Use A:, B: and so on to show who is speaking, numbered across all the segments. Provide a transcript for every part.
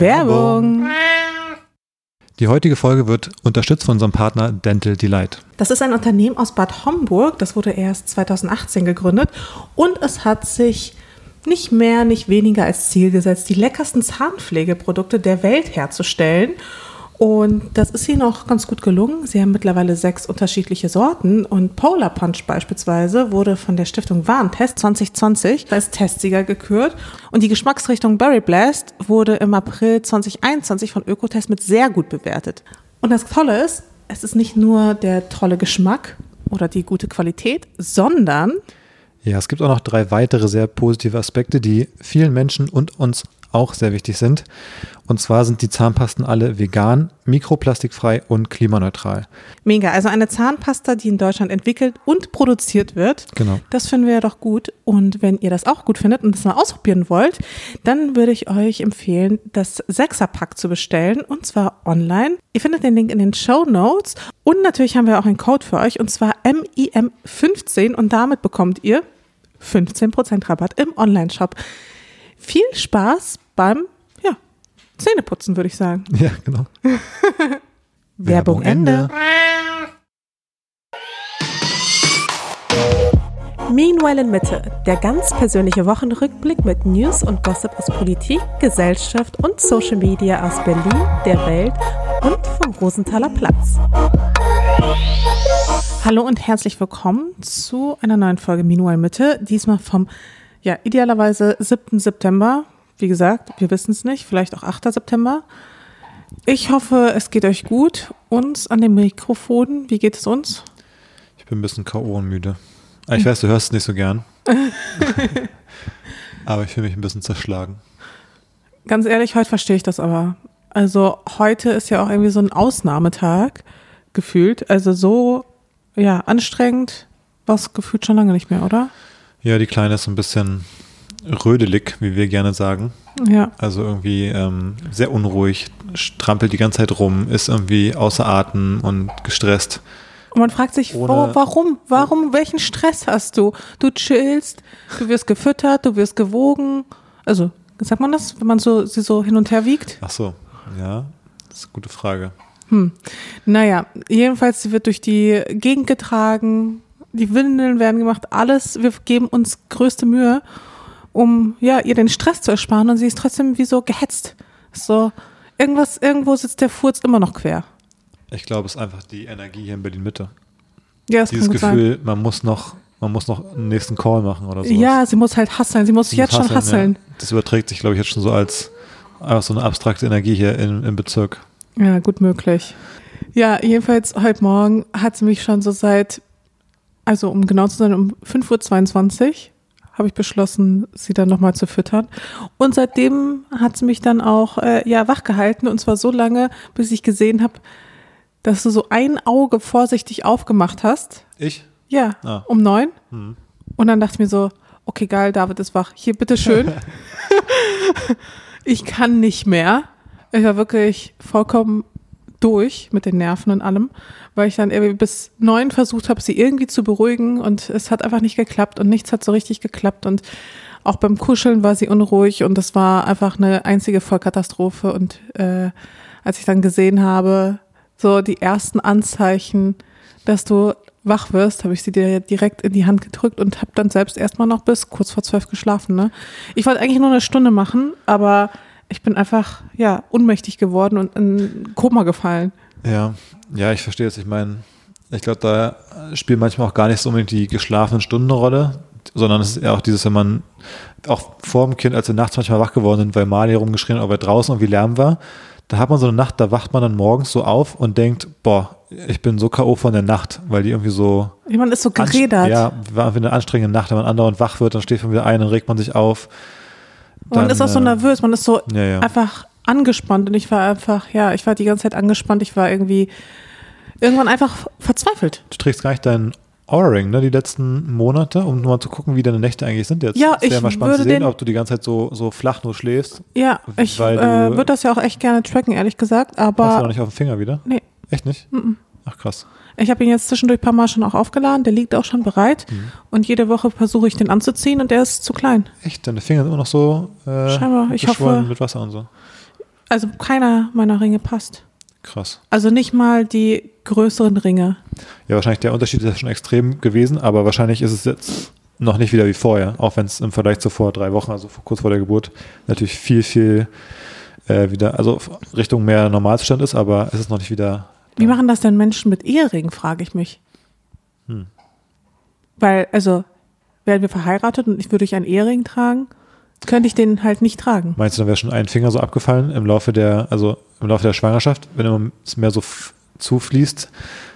A: Werbung.
B: Die heutige Folge wird unterstützt von unserem Partner Dental Delight.
A: Das ist ein Unternehmen aus Bad Homburg. Das wurde erst 2018 gegründet und es hat sich nicht mehr, nicht weniger als Ziel gesetzt, die leckersten Zahnpflegeprodukte der Welt herzustellen. Und das ist ihnen auch ganz gut gelungen. Sie haben mittlerweile sechs unterschiedliche Sorten und Polar Punch beispielsweise wurde von der Stiftung Warentest 2020 als Testsieger gekürt. Und die Geschmacksrichtung Berry Blast wurde im April 2021 von Ökotest mit sehr gut bewertet. Und das Tolle ist, es ist nicht nur der tolle Geschmack oder die gute Qualität, sondern
B: Ja, es gibt auch noch drei weitere sehr positive Aspekte, die vielen Menschen und uns auch sehr wichtig sind. Und zwar sind die Zahnpasten alle vegan, mikroplastikfrei und klimaneutral.
A: mega. Also eine Zahnpasta, die in Deutschland entwickelt und produziert wird.
B: Genau.
A: Das finden wir ja doch gut. Und wenn ihr das auch gut findet und das mal ausprobieren wollt, dann würde ich euch empfehlen, das Sechserpack zu bestellen und zwar online. Ihr findet den Link in den Show Notes und natürlich haben wir auch einen Code für euch und zwar MIM15 und damit bekommt ihr 15% Rabatt im Online-Shop. Viel Spaß beim ja, Zähneputzen, würde ich sagen.
B: Ja, genau.
A: Werbung Ende. Meanwhile in Mitte, der ganz persönliche Wochenrückblick mit News und Gossip aus Politik, Gesellschaft und Social Media aus Berlin, der Welt und vom Rosenthaler Platz. Hallo und herzlich willkommen zu einer neuen Folge Meanwhile Mitte, diesmal vom, ja, idealerweise 7. September. Wie gesagt, wir wissen es nicht, vielleicht auch 8. September. Ich hoffe, es geht euch gut. Uns an dem Mikrofon, wie geht es uns?
B: Ich bin ein bisschen K.O. und müde. Ah, Ich weiß, du hörst es nicht so gern. Aber ich fühle mich ein bisschen zerschlagen.
A: Ganz ehrlich, heute verstehe ich das aber. Also heute ist ja auch irgendwie so ein Ausnahmetag gefühlt. Also so, ja, anstrengend war es gefühlt schon lange nicht mehr, oder?
B: Ja, die Kleine ist ein bisschen rödelig, wie wir gerne sagen.
A: Ja.
B: Also irgendwie ähm, sehr unruhig, strampelt die ganze Zeit rum, ist irgendwie außer Atem und gestresst.
A: Und man fragt sich,
B: Ohne-
A: wa- warum? Warum? Welchen Stress hast du? Du chillst, du wirst gefüttert, du wirst gewogen. Also, sagt man das, wenn man so, sie so hin und her wiegt?
B: Ach so, ja, das ist eine gute Frage.
A: Naja, jedenfalls, sie wird durch die Gegend getragen, die Windeln werden gemacht, alles, wir geben uns größte Mühe, um ja, ihr den Stress zu ersparen und sie ist trotzdem wie so gehetzt. So, irgendwas, irgendwo sitzt der Furz immer noch quer.
B: Ich glaube, es ist einfach die Energie hier in Berlin-Mitte.
A: Ja, das
B: Dieses
A: gut sein.
B: Gefühl, man muss noch, man muss noch einen nächsten Call machen oder so.
A: Ja, sie muss halt hasseln, sie muss jetzt schon hasseln.
B: Ja. Das überträgt sich, glaube ich, jetzt schon so als einfach so eine abstrakte Energie hier im, im Bezirk.
A: Ja, gut möglich. Ja, jedenfalls heute Morgen hat sie mich schon so seit, also um genau zu sein, um 5.22 Uhr habe ich beschlossen, sie dann nochmal zu füttern. Und seitdem hat sie mich dann auch äh, ja, wach gehalten und zwar so lange, bis ich gesehen habe, dass du so ein Auge vorsichtig aufgemacht hast.
B: Ich?
A: Ja,
B: Ah.
A: um neun.
B: Hm.
A: Und dann dachte ich mir so, okay, geil, David ist wach. Hier, bitteschön. ich kann nicht mehr. Ich war wirklich vollkommen durch mit den Nerven und allem, weil ich dann irgendwie bis neun versucht habe, sie irgendwie zu beruhigen und es hat einfach nicht geklappt und nichts hat so richtig geklappt und auch beim Kuscheln war sie unruhig und das war einfach eine einzige Vollkatastrophe und äh, als ich dann gesehen habe, so die ersten Anzeichen, dass du wach wirst, habe ich sie dir direkt in die Hand gedrückt und habe dann selbst erstmal noch bis kurz vor zwölf geschlafen. Ne? Ich wollte eigentlich nur eine Stunde machen, aber ich bin einfach ja unmächtig geworden und in Koma gefallen.
B: Ja, ja, ich verstehe es. Ich meine, ich glaube, da spielt manchmal auch gar nicht so unbedingt die geschlafenen Stunden eine Rolle, sondern es ist eher auch dieses, wenn man auch vor dem Kind, als wir nachts manchmal wach geworden sind, weil Mali rumgeschrien hat, weil draußen irgendwie Lärm war, da hat man so eine Nacht, da wacht man dann morgens so auf und denkt, boah, ich bin so K.O. von der Nacht, weil die irgendwie so
A: Man ist so gerädert.
B: Ja, war irgendwie eine anstrengende Nacht, wenn man andauernd wach wird, dann steht man wieder ein, dann regt man sich auf.
A: Man
B: Dann,
A: ist auch so
B: äh,
A: nervös, man ist so
B: Ja, ja.
A: einfach angespannt und ich war einfach, ja, ich war die ganze Zeit angespannt, ich war irgendwie irgendwann einfach verzweifelt.
B: Du trägst gar nicht deinen Aura-Ring, ne, die letzten Monate, um mal zu gucken, wie deine Nächte eigentlich sind jetzt.
A: Ja,
B: Es wäre
A: ich
B: mal spannend zu sehen, ob du die ganze Zeit so, so flach nur schläfst.
A: Ja, ich äh, würde das ja auch echt gerne tracken, ehrlich gesagt,
B: Hast du noch
A: aber
B: nicht auf dem Finger wieder?
A: nee,
B: Echt nicht? Ach krass.
A: Ich habe ihn jetzt zwischendurch ein paar Mal schon auch aufgeladen, der liegt auch schon bereit
B: Mhm.
A: und jede Woche versuche ich den anzuziehen und der ist zu klein.
B: Echt? Deine Finger sind immer noch so äh,
A: Scheinbar, ich hoffe-
B: mit Wasser und so.
A: Also keiner meiner Ringe passt.
B: Krass.
A: Also nicht mal die größeren Ringe.
B: Ja, wahrscheinlich der Unterschied ist ja schon extrem gewesen, aber wahrscheinlich ist es jetzt noch nicht wieder wie vorher, auch wenn es im Vergleich zu vor drei Wochen, also kurz vor der Geburt, natürlich viel, viel äh, wieder, also Richtung mehr Normalzustand ist, aber es ist noch nicht wieder.
A: Wie machen das denn Menschen mit Eheringen, frage ich mich.
B: Hm.
A: Weil, also, werden wir verheiratet und ich würde ich einen Ehering tragen, könnte ich den halt nicht tragen.
B: Meinst du, dann wäre schon ein Finger so abgefallen im Laufe der, also im Laufe der Schwangerschaft, wenn immer es mehr so zufließt,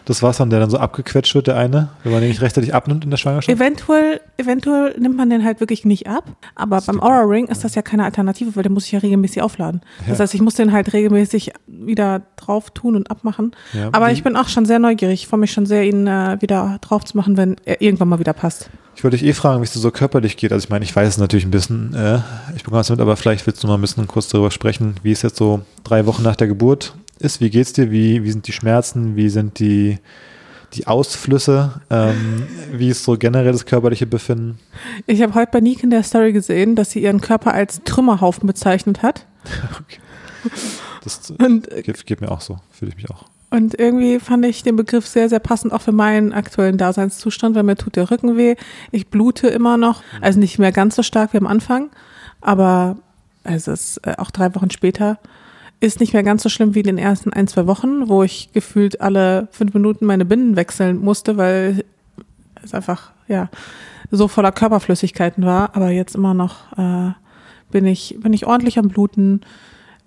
B: das Wasser und der dann so abgequetscht wird, der eine, wenn man den nicht rechtzeitig abnimmt in der Schwangerschaft?
A: Eventuell, eventuell nimmt man den halt wirklich nicht ab, aber beim Aura Ring ist das ja keine Alternative, weil den muss ich ja regelmäßig aufladen. Das
B: Ja.
A: heißt, ich muss den halt regelmäßig wieder drauf tun und abmachen.
B: Ja,
A: aber
B: wie-
A: ich bin auch schon sehr neugierig. Ich freue mich schon sehr, ihn äh, wieder drauf zu machen, wenn er irgendwann mal wieder passt.
B: Ich wollte dich eh fragen, wie es dir so körperlich geht. Also ich meine, ich weiß es natürlich ein bisschen, äh, ich bekomme es mit, aber vielleicht willst du mal ein bisschen kurz darüber sprechen, wie es jetzt so drei Wochen nach der Geburt ist. Wie geht's dir? Wie, wie sind die Schmerzen? Wie sind die, die Ausflüsse? Ähm, wie ist so generell das körperliche Befinden?
A: Ich habe heute bei Nick in der Story gesehen, dass sie ihren Körper als Trümmerhaufen bezeichnet hat.
B: Okay. Das
A: Und, äh,
B: geht, geht mir auch so, fühle ich mich auch.
A: und irgendwie fand ich den Begriff sehr, sehr passend auch für meinen aktuellen Daseinszustand, weil mir tut der Rücken weh. Ich blute immer noch, also nicht mehr ganz so stark wie am Anfang, aber es ist äh, auch drei Wochen später ist nicht mehr ganz so schlimm wie in den ersten ein, zwei Wochen, wo ich gefühlt alle fünf Minuten meine Binden wechseln musste, weil es einfach, ja, so voller Körperflüssigkeiten war. Aber jetzt immer noch äh, bin ich, bin ich ordentlich am Bluten.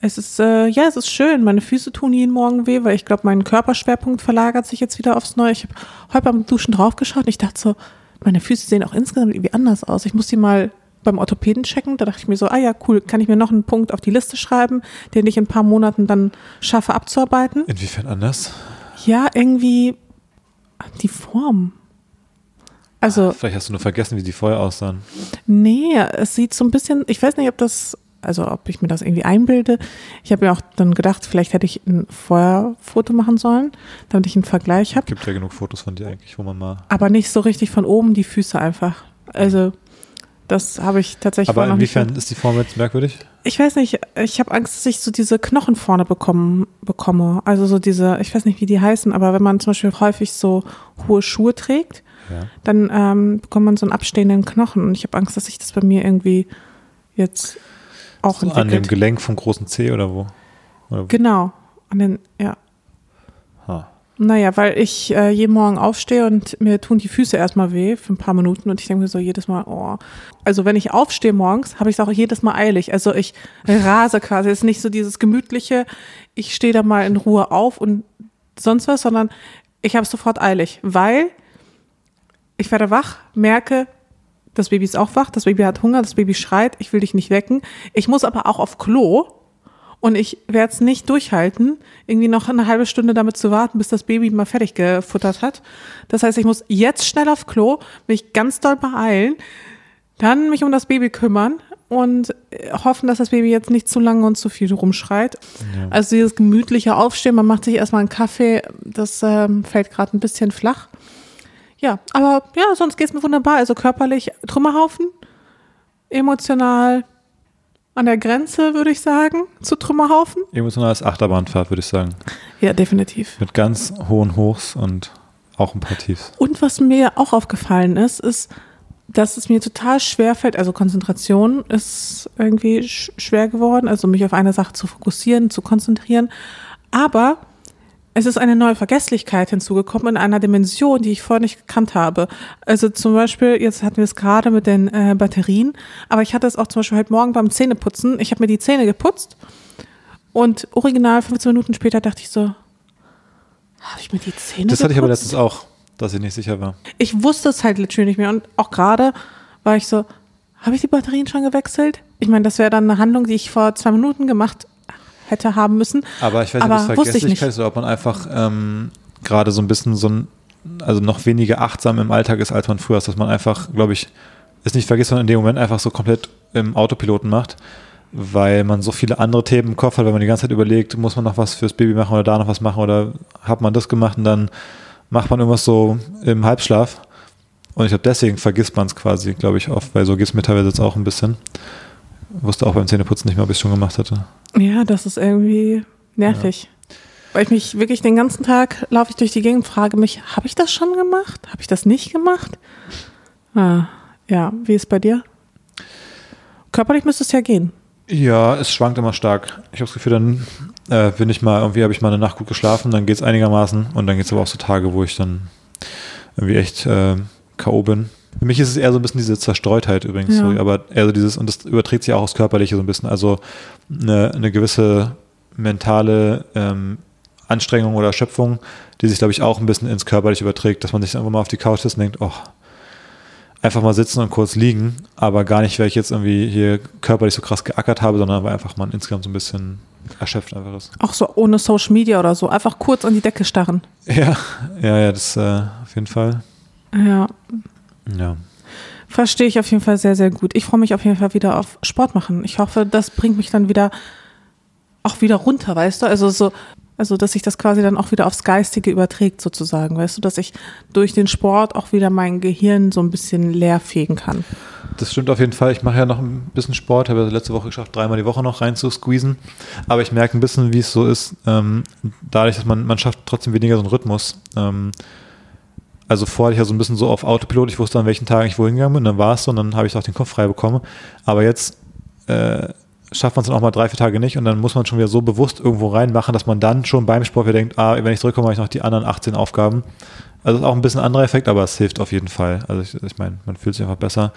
A: Es ist, äh, ja, es ist schön. Meine Füße tun jeden Morgen weh, weil ich glaube, mein Körperschwerpunkt verlagert sich jetzt wieder aufs Neue. Ich habe heute beim Duschen draufgeschaut und ich dachte so, meine Füße sehen auch insgesamt irgendwie anders aus. Ich muss die mal beim Orthopäden checken. Da dachte ich mir so, ah ja, cool, kann ich mir noch einen Punkt auf die Liste schreiben, den ich in ein paar Monaten dann schaffe abzuarbeiten.
B: Inwiefern anders?
A: Ja, irgendwie die Form. Also,
B: Vielleicht hast du nur vergessen, wie die vorher aussahen.
A: Nee, es sieht so ein bisschen, ich weiß nicht, ob das, also ob ich mir das irgendwie einbilde. Ich habe mir auch dann gedacht, vielleicht hätte ich ein Vorherfoto machen sollen, damit ich einen Vergleich habe.
B: Gibt ja genug Fotos von dir eigentlich, wo man mal.
A: Aber nicht so richtig von oben die Füße einfach. Also das habe ich tatsächlich
B: Aber inwiefern ist die Form jetzt merkwürdig?
A: Ich weiß nicht, ich habe Angst, dass ich so diese Knochen vorne bekommen, bekomme. Also so diese, ich weiß nicht, wie die heißen, aber wenn man zum Beispiel häufig so hohe Schuhe trägt,
B: Ja.
A: dann ähm, bekommt man so einen abstehenden Knochen. Und ich habe Angst, dass sich das bei mir irgendwie jetzt auch
B: So an dem
A: entwickelt.
B: Gelenk vom großen C oder wo? Oder wo?
A: genau. An den, ja. Naja, weil ich äh, jeden Morgen aufstehe und mir tun die Füße erstmal weh für ein paar Minuten und ich denke mir so jedes Mal, oh. Also wenn ich aufstehe morgens, habe ich es auch jedes Mal eilig. Also ich rase quasi. Es ist nicht so dieses gemütliche, ich stehe da mal in Ruhe auf und sonst was, sondern ich habe es sofort eilig, weil ich werde wach, merke, das Baby ist auch wach, das Baby hat Hunger, das Baby schreit, ich will dich nicht wecken. Ich muss aber auch auf Klo und ich werde es nicht durchhalten, irgendwie noch eine halbe Stunde damit zu warten, bis das Baby mal fertig gefuttert hat. Das heißt, ich muss jetzt schnell auf Klo, mich ganz doll beeilen, dann mich um das Baby kümmern und äh, hoffen, dass das Baby jetzt nicht zu lange und zu viel rumschreit.
B: Ja.
A: Also dieses gemütliche Aufstehen, man macht sich erstmal einen Kaffee, das ähm, fällt gerade ein bisschen flach. Ja, aber ja, sonst geht's mir wunderbar. Also körperlich Trümmerhaufen, emotional an der Grenze, würde ich sagen, zu Trümmerhaufen.
B: Emotionales Achterbahnfahrt, würde ich sagen.
A: Ja, definitiv.
B: Mit ganz hohen Hochs und auch ein paar Tiefs.
A: Und was mir auch aufgefallen ist, ist, dass es mir total schwer fällt, also Konzentration ist irgendwie sch schwer geworden, also mich auf eine Sache zu fokussieren, zu konzentrieren. Aber es ist eine neue Vergesslichkeit hinzugekommen in einer Dimension, die ich vorher nicht gekannt habe. Also zum Beispiel, jetzt hatten wir es gerade mit den äh, Batterien, aber ich hatte es auch zum Beispiel heute Morgen beim Zähneputzen. Ich habe mir die Zähne geputzt und original 15 Minuten später dachte ich so, habe ich mir die Zähne
B: Das hatte ich aber
A: geputzt?
B: letztens auch, dass ich nicht sicher war.
A: ich wusste es halt literally nicht mehr. Und auch gerade war ich so, habe ich die Batterien schon gewechselt? Ich meine, das wäre dann eine Handlung, die ich vor zwei Minuten gemacht hätte haben müssen.
B: Aber ich weiß nicht, ob es Vergesslichkeit ist oder ob man einfach ähm, gerade so ein bisschen so ein, also noch weniger achtsam im Alltag ist, als man früher ist, dass man einfach, glaube ich, es nicht vergisst, sondern in dem Moment einfach so komplett im Autopiloten macht, weil man so viele andere Themen im Kopf hat, wenn man die ganze Zeit überlegt, muss man noch was fürs Baby machen oder da noch was machen oder hat man das gemacht und dann macht man irgendwas so im Halbschlaf. Und ich glaube, deswegen vergisst man es quasi, glaube ich, oft, weil so geht es mir teilweise jetzt auch ein bisschen. Wusste auch beim Zähneputzen nicht mehr, ob ich es schon gemacht hatte.
A: Ja, das ist irgendwie nervig. Weil ich mich wirklich den ganzen Tag laufe ich durch die Gegend und frage mich, habe ich das schon gemacht? Habe ich das nicht gemacht? Ah, ja, wie ist bei dir? Körperlich müsste es ja gehen.
B: Ja, es schwankt immer stark. Ich habe das Gefühl, dann äh, bin ich mal, irgendwie habe ich mal eine Nacht gut geschlafen, dann geht es einigermaßen und dann geht es aber auch so Tage, wo ich dann irgendwie echt äh, K.O. bin. Für mich ist es eher so ein bisschen diese Zerstreutheit übrigens,
A: Ja.
B: sorry, aber eher so dieses, und das überträgt sich auch aufs Körperliche so ein bisschen. Also eine, eine gewisse mentale ähm, Anstrengung oder Erschöpfung, die sich, glaube ich, auch ein bisschen ins Körperliche überträgt, dass man sich einfach mal auf die Couch sitzt und denkt, oh, einfach mal sitzen und kurz liegen, aber gar nicht, weil ich jetzt irgendwie hier körperlich so krass geackert habe, sondern weil einfach man insgesamt so ein bisschen erschöpft einfach ist.
A: Auch so ohne Social Media oder so. Einfach kurz an die Decke starren.
B: Ja, ja, ja, das äh, auf jeden Fall.
A: Ja,
B: Ja.
A: verstehe ich auf jeden Fall sehr, sehr gut. Ich freue mich auf jeden Fall wieder auf Sport machen. Ich hoffe, das bringt mich dann wieder auch wieder runter, weißt du? Also so, also dass sich das quasi dann auch wieder aufs Geistige überträgt, sozusagen, weißt du, dass ich durch den Sport auch wieder mein Gehirn so ein bisschen leer fegen kann.
B: Das stimmt auf jeden Fall. Ich mache ja noch ein bisschen Sport, habe ja letzte Woche geschafft, dreimal die Woche noch rein zu squeezen. Aber ich merke ein bisschen, wie es so ist, ähm, dadurch, dass man, man schafft trotzdem weniger so einen Rhythmus. Ähm, also vorher hatte ich ja so ein bisschen so auf Autopilot, ich wusste an welchen Tagen ich wohin gegangen bin, dann war es so und dann habe ich auch den Kopf frei bekommen. Aber jetzt äh, schafft man es dann auch mal drei, vier Tage nicht und dann muss man schon wieder so bewusst irgendwo reinmachen, dass man dann schon beim Sport wieder denkt, ah, wenn ich zurückkomme, habe ich noch die anderen 18 Aufgaben. Also ist auch ein bisschen anderer Effekt, aber es hilft auf jeden Fall. Also ich, ich meine, man fühlt sich einfach besser.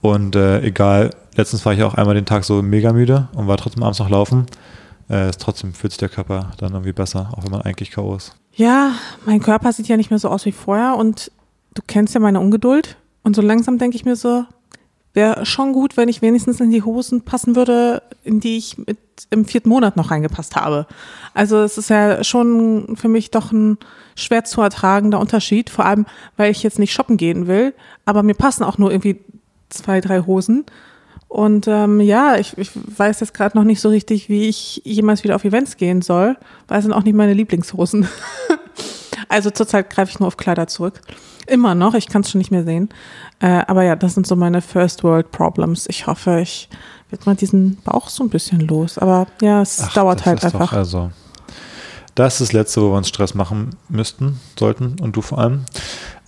B: Und äh, egal, letztens war ich auch einmal den Tag so mega müde und war trotzdem abends noch laufen. Äh, trotzdem fühlt sich der Körper dann irgendwie besser, auch wenn man eigentlich K.O. ist.
A: Ja, mein Körper sieht ja nicht mehr so aus wie vorher und du kennst ja meine Ungeduld. Und so langsam denke ich mir so, wäre schon gut, wenn ich wenigstens in die Hosen passen würde, in die ich mit im vierten Monat noch reingepasst habe. Also es ist ja schon für mich doch ein schwer zu ertragender Unterschied, vor allem, weil ich jetzt nicht shoppen gehen will, aber mir passen auch nur irgendwie zwei, drei Hosen. Und ähm, ja, ich, ich weiß jetzt gerade noch nicht so richtig, wie ich jemals wieder auf Events gehen soll, weil es sind auch nicht meine Lieblingshosen. also zurzeit greife ich nur auf Kleider zurück. Immer noch, ich kann es schon nicht mehr sehen. Äh, aber ja, das sind so meine First World Problems. Ich hoffe, ich werde mal diesen Bauch so ein bisschen los. Aber ja, es
B: Ach,
A: dauert halt einfach.
B: Also, das ist das Letzte, wo wir uns Stress machen müssten, sollten und du vor allem.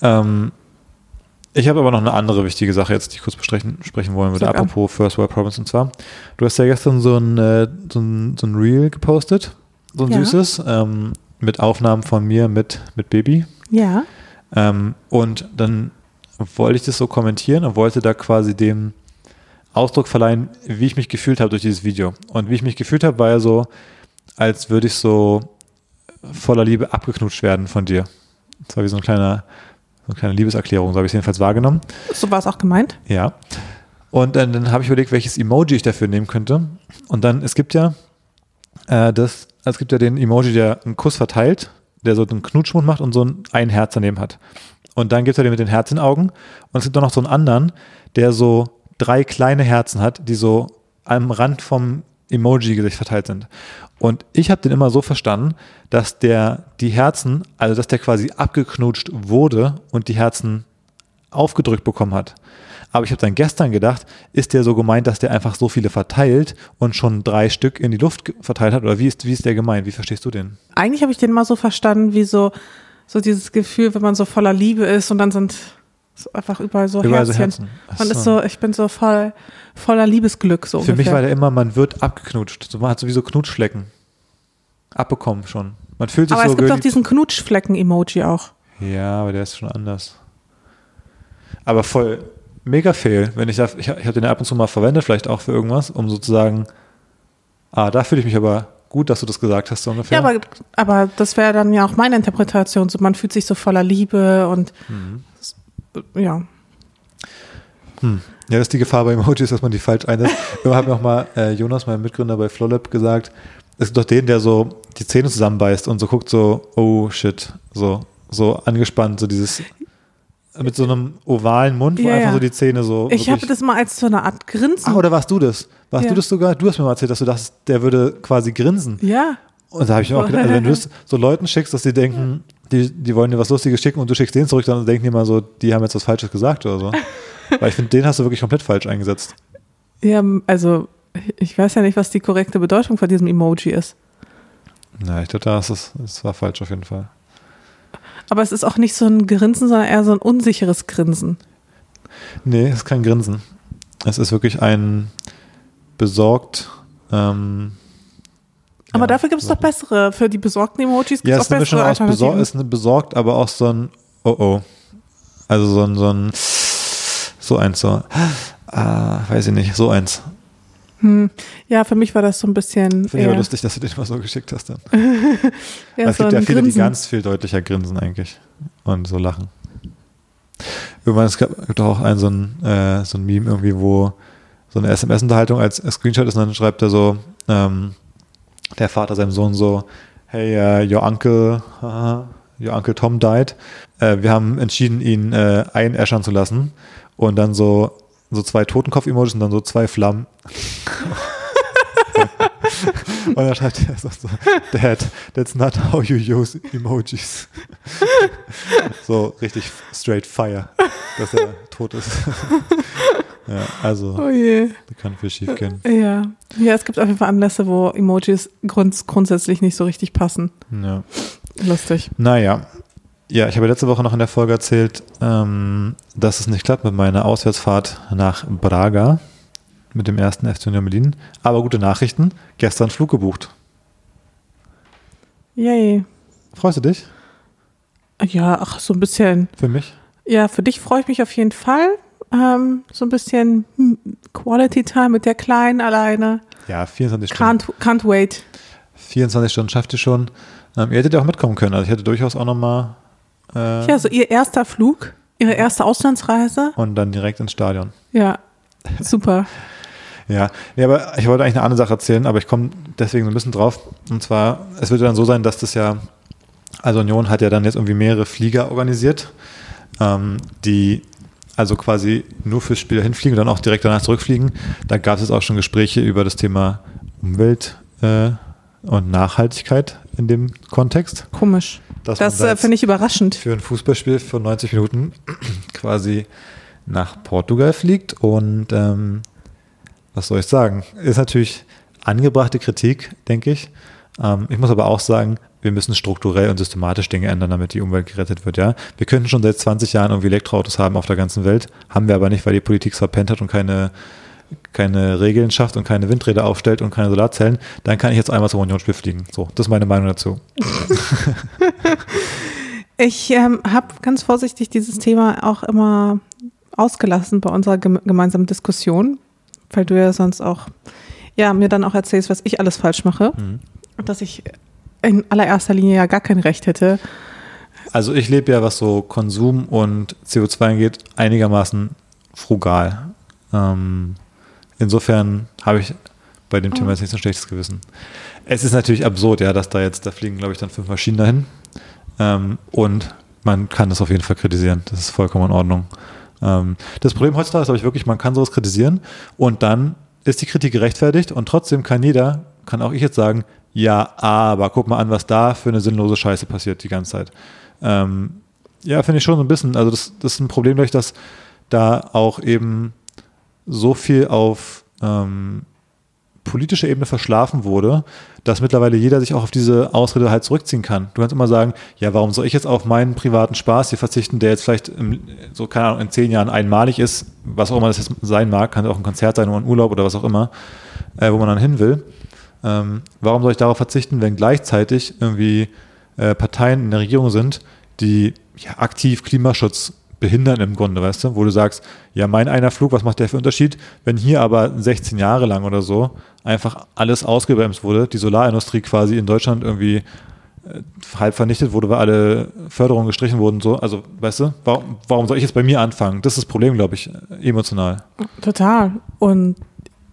B: Ähm, ich habe aber noch eine andere wichtige Sache jetzt, die ich kurz besprechen, sprechen wollen würde,
A: Sag an.
B: apropos First World Problems. Und zwar, du hast ja gestern so ein, äh, so ein, so ein Reel gepostet, so ein
A: Ja.
B: süßes, ähm, mit Aufnahmen von mir mit, mit Baby.
A: Ja.
B: Ähm, und dann wollte ich das so kommentieren und wollte da quasi dem Ausdruck verleihen, wie ich mich gefühlt habe durch dieses Video. Und wie ich mich gefühlt habe, war ja so, als würde ich so voller Liebe abgeknutscht werden von dir. Das war wie so ein kleiner, so eine kleine Liebeserklärung, so habe ich es jedenfalls wahrgenommen.
A: So war es auch gemeint.
B: Ja. Und dann, dann habe ich überlegt, welches Emoji ich dafür nehmen könnte. Und dann, es gibt ja äh, das, es gibt ja den Emoji, der einen Kuss verteilt, der so einen Knutschmund macht und so ein, ein Herz daneben hat. Und dann gibt es ja den mit den Herz in den Augen. Und es gibt auch noch so einen anderen, der so drei kleine Herzen hat, die so am Rand vom Emoji-Gesicht verteilt sind. Und ich habe den immer so verstanden, dass der die Herzen, also dass der quasi abgeknutscht wurde und die Herzen aufgedrückt bekommen hat. Aber ich habe dann gestern gedacht, ist der so gemeint, dass der einfach so viele verteilt und schon drei Stück in die Luft verteilt hat? Oder wie ist, wie ist der gemeint? Wie verstehst du den?
A: Eigentlich habe ich den mal so verstanden, wie so, so dieses Gefühl, wenn man so voller Liebe ist und dann sind so einfach überall so
B: Überall so
A: Herzchen.
B: Herzen. Ach
A: Man
B: so.
A: ist so, ich bin so voll, voller Liebesglück. So
B: Für mich
A: ungefähr.
B: war der immer, man wird abgeknutscht. So, man hat sowieso Knutschflecken. Abbekommen schon. Man fühlt sich
A: Aber
B: so
A: es gibt doch diesen Knutschflecken-Emoji auch.
B: Ja, aber der ist schon anders. Aber voll mega fail, wenn ich da, ich, ich habe den ab und zu mal verwendet, vielleicht auch für irgendwas, um sozusagen, ah, da fühle ich mich aber gut, dass du das gesagt hast, so ungefähr.
A: Ja, aber, aber das wäre dann ja auch meine Interpretation. So, man fühlt sich so voller Liebe und
B: Mhm.
A: Ja.
B: Hm. Ja, das ist die Gefahr bei Emojis, dass man die falsch einsetzt. Wir haben auch mal äh, Jonas, mein Mitgründer bei Flolab, gesagt, es gibt doch den, der so die Zähne zusammenbeißt und so guckt so, oh shit, so, so angespannt, so dieses mit so einem ovalen Mund, wo
A: Ja,
B: einfach
A: ja.
B: so die Zähne so.
A: Ich habe das mal als so eine Art Grinsen.
B: Ah, oder warst du das? Warst
A: Ja.
B: du das sogar? Du hast mir mal erzählt, dass du dachtest, der würde quasi grinsen.
A: ja.
B: Und da habe ich mir auch gedacht, also wenn du das so Leuten schickst, dass die denken, die, die wollen dir was Lustiges schicken und du schickst denen zurück, dann denken die mal so, die haben jetzt was Falsches gesagt oder so. Weil ich finde, den hast du wirklich komplett falsch eingesetzt.
A: Ja, also Ich weiß ja nicht, was die korrekte Bedeutung von diesem Emoji ist.
B: Na, ich glaube, das, ist, das war falsch auf jeden Fall.
A: Aber es ist auch nicht so ein Grinsen, sondern eher so ein unsicheres Grinsen.
B: Nee, es ist kein Grinsen. Es ist wirklich ein besorgt. Ähm,
A: Aber
B: ja,
A: dafür gibt es doch bessere. Für die besorgten Emojis gibt
B: Ja,
A: es
B: es
A: auch
B: eine Mischung
A: bessere
B: aus besorgt,
A: Alternativen.
B: ist eine besorgt, aber auch so ein Oh oh. Also so ein, so ein, so eins, so, ah, weiß ich nicht, so eins.
A: Hm. Ja, für mich war das so ein bisschen
B: Finde ich aber lustig, dass du den mal so geschickt hast dann.
A: eher
B: es
A: so
B: gibt ja viele, die
A: Grinsen.
B: ganz viel deutlicher grinsen eigentlich und so lachen. Irgendwann, es gab, gibt auch ein so ein, äh, so ein Meme irgendwie, wo so eine SMS-Unterhaltung als Screenshot ist und dann schreibt er so, ähm, der Vater seinem Sohn so, hey, uh, your uncle, haha, your uncle Tom died. Äh, wir haben entschieden, ihn äh, einäschern zu lassen und dann so, so zwei Totenkopf-Emojis und dann so zwei Flammen. und dann schreibt er so, so, Dad, that's not how you use Emojis. so richtig straight fire, dass er tot ist. ja, also,
A: Oh je.
B: da kann viel schief gehen.
A: Ja. ja, es gibt auf jeden Fall Anlässe, wo Emojis grunds grundsätzlich nicht so richtig passen.
B: Ja.
A: Lustig.
B: Naja. Ja, ich habe letzte Woche noch in der Folge erzählt, ähm, dass es nicht klappt mit meiner Auswärtsfahrt nach Braga mit dem ersten FC Union Berlin. Aber gute Nachrichten, gestern Flug gebucht.
A: Yay.
B: Freust du dich
A: Ja, ach, so ein bisschen.
B: für mich?
A: Ja, für dich freue ich mich auf jeden Fall. Ähm, so ein bisschen Quality Time mit der Kleinen alleine.
B: Ja, 24 Stunden.
A: Can't, can't wait.
B: 24 Stunden schafft ihr schon. Ähm, ihr hättet ja auch mitkommen können. Also ich hätte durchaus auch nochmal äh,
A: Ja, so ihr erster Flug, ihre erste Auslandsreise.
B: und dann direkt ins Stadion.
A: Ja, super.
B: Ja, nee, aber ich wollte eigentlich eine andere Sache erzählen, aber ich komme deswegen so ein bisschen drauf. Und zwar, es wird ja dann so sein, dass das ja, also Union hat ja dann jetzt irgendwie mehrere Flieger organisiert, ähm, die also quasi nur fürs Spiel hinfliegen und dann auch direkt danach zurückfliegen. Da gab es jetzt auch schon Gespräche über das Thema Umwelt äh, und Nachhaltigkeit in dem Kontext.
A: Komisch. Das
B: da
A: äh, finde ich überraschend.
B: für ein Fußballspiel für 90 Minuten quasi nach Portugal fliegt und ähm, was soll ich sagen? Ist natürlich angebrachte Kritik, denke ich. Ähm, ich muss aber auch sagen, wir müssen strukturell und systematisch Dinge ändern, damit die Umwelt gerettet wird. Ja, wir könnten schon seit 20 Jahren irgendwie Elektroautos haben auf der ganzen Welt, haben wir aber nicht, weil die Politik es verpennt hat und keine keine Regeln schafft und keine Windräder aufstellt und keine Solarzellen, dann kann ich jetzt einmal zum Unionsspiel fliegen. So, das ist meine Meinung dazu.
A: Ich ähm, habe ganz vorsichtig dieses Thema auch immer ausgelassen bei unserer gem gemeinsamen Diskussion, weil du ja sonst auch ja, mir dann auch erzählst, was ich alles falsch mache.
B: Mhm.
A: Und dass ich in allererster Linie ja gar kein Recht hätte.
B: Also ich lebe ja, was so Konsum und CO2 angeht, einigermaßen frugal. Ähm, insofern habe ich bei dem Thema jetzt nicht so ein schlechtes Gewissen. Es ist natürlich absurd, ja, dass da jetzt, da fliegen, glaube ich, dann fünf Maschinen dahin. Ähm, und man kann das auf jeden Fall kritisieren. Das ist vollkommen in Ordnung. Ähm, das Problem heutzutage ist, glaube ich, wirklich, man kann sowas kritisieren und dann ist die Kritik gerechtfertigt und trotzdem kann jeder, kann auch ich jetzt sagen, ja, aber guck mal an, was da für eine sinnlose Scheiße passiert die ganze Zeit. Ähm, ja, finde ich schon so ein bisschen. Also das, das ist ein Problem, durch dass da auch eben so viel auf ähm, politischer Ebene verschlafen wurde, dass mittlerweile jeder sich auch auf diese Ausrede halt zurückziehen kann. Du kannst immer sagen, ja, warum soll ich jetzt auf meinen privaten Spaß hier verzichten, der jetzt vielleicht im, so, keine Ahnung, in zehn Jahren einmalig ist, was auch immer das jetzt sein mag, kann auch ein Konzert sein oder ein Urlaub oder was auch immer, äh, wo man dann hin will. Ähm, warum soll ich darauf verzichten, wenn gleichzeitig irgendwie äh, Parteien in der Regierung sind, die ja, aktiv Klimaschutz behindern im Grunde, weißt du, wo du sagst, ja, mein einer Flug, was macht der für Unterschied? Wenn hier aber 16 Jahre lang oder so einfach alles ausgebremst wurde, die Solarindustrie quasi in Deutschland irgendwie äh, halb vernichtet wurde, weil alle Förderungen gestrichen wurden, so, also, weißt du, warum, warum soll ich jetzt bei mir anfangen? Das ist das Problem, glaube ich, emotional.
A: Total. Und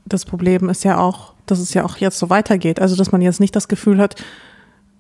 A: das Problem ist ja auch, dass es ja auch jetzt so weitergeht. Also, dass man jetzt nicht das Gefühl hat,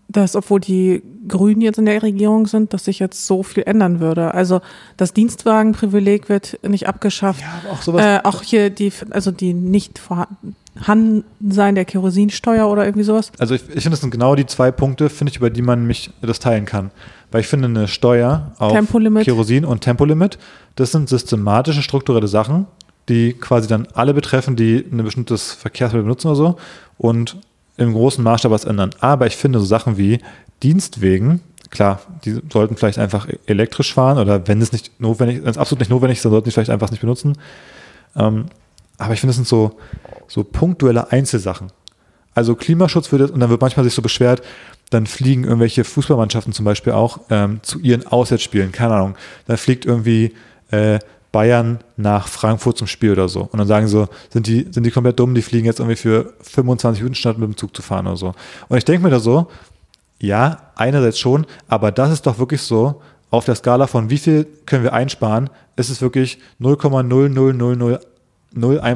A: dass, obwohl die Grünen jetzt in der Regierung sind, dass sich jetzt so viel ändern würde. Also das Dienstwagenprivileg wird nicht abgeschafft.
B: Ja, auch sowas.
A: Äh, auch hier die, also die nicht vorhanden sein der Kerosinsteuer oder irgendwie sowas.
B: Also ich, ich finde, das sind genau die zwei Punkte, finde ich, über die man mich das teilen kann. Weil ich finde, eine Steuer auf
A: Tempolimit.
B: Kerosin und Tempolimit, das sind systematische, strukturelle Sachen, die quasi dann alle betreffen, die ein bestimmtes Verkehrsmittel benutzen oder so und im großen Maßstab was ändern. Aber ich finde so Sachen wie Dienstwegen, klar, die sollten vielleicht einfach elektrisch fahren oder wenn es nicht notwendig, wenn es absolut nicht notwendig ist, dann sollten die vielleicht einfach nicht benutzen. Ähm, aber ich finde, es sind so, so punktuelle Einzelsachen. Also Klimaschutz würde, und dann wird manchmal sich so beschwert, dann fliegen irgendwelche Fußballmannschaften zum Beispiel auch ähm, zu ihren Auswärtsspielen, keine Ahnung. Da fliegt irgendwie äh, Bayern nach Frankfurt zum Spiel oder so. Und dann sagen so, sind die, sind die komplett dumm, die fliegen jetzt irgendwie für 25 Minuten statt mit dem Zug zu fahren oder so. Und ich denke mir da so, ja, einerseits schon, aber das ist doch wirklich so, auf der Skala von wie viel können wir einsparen, ist es wirklich 0,00001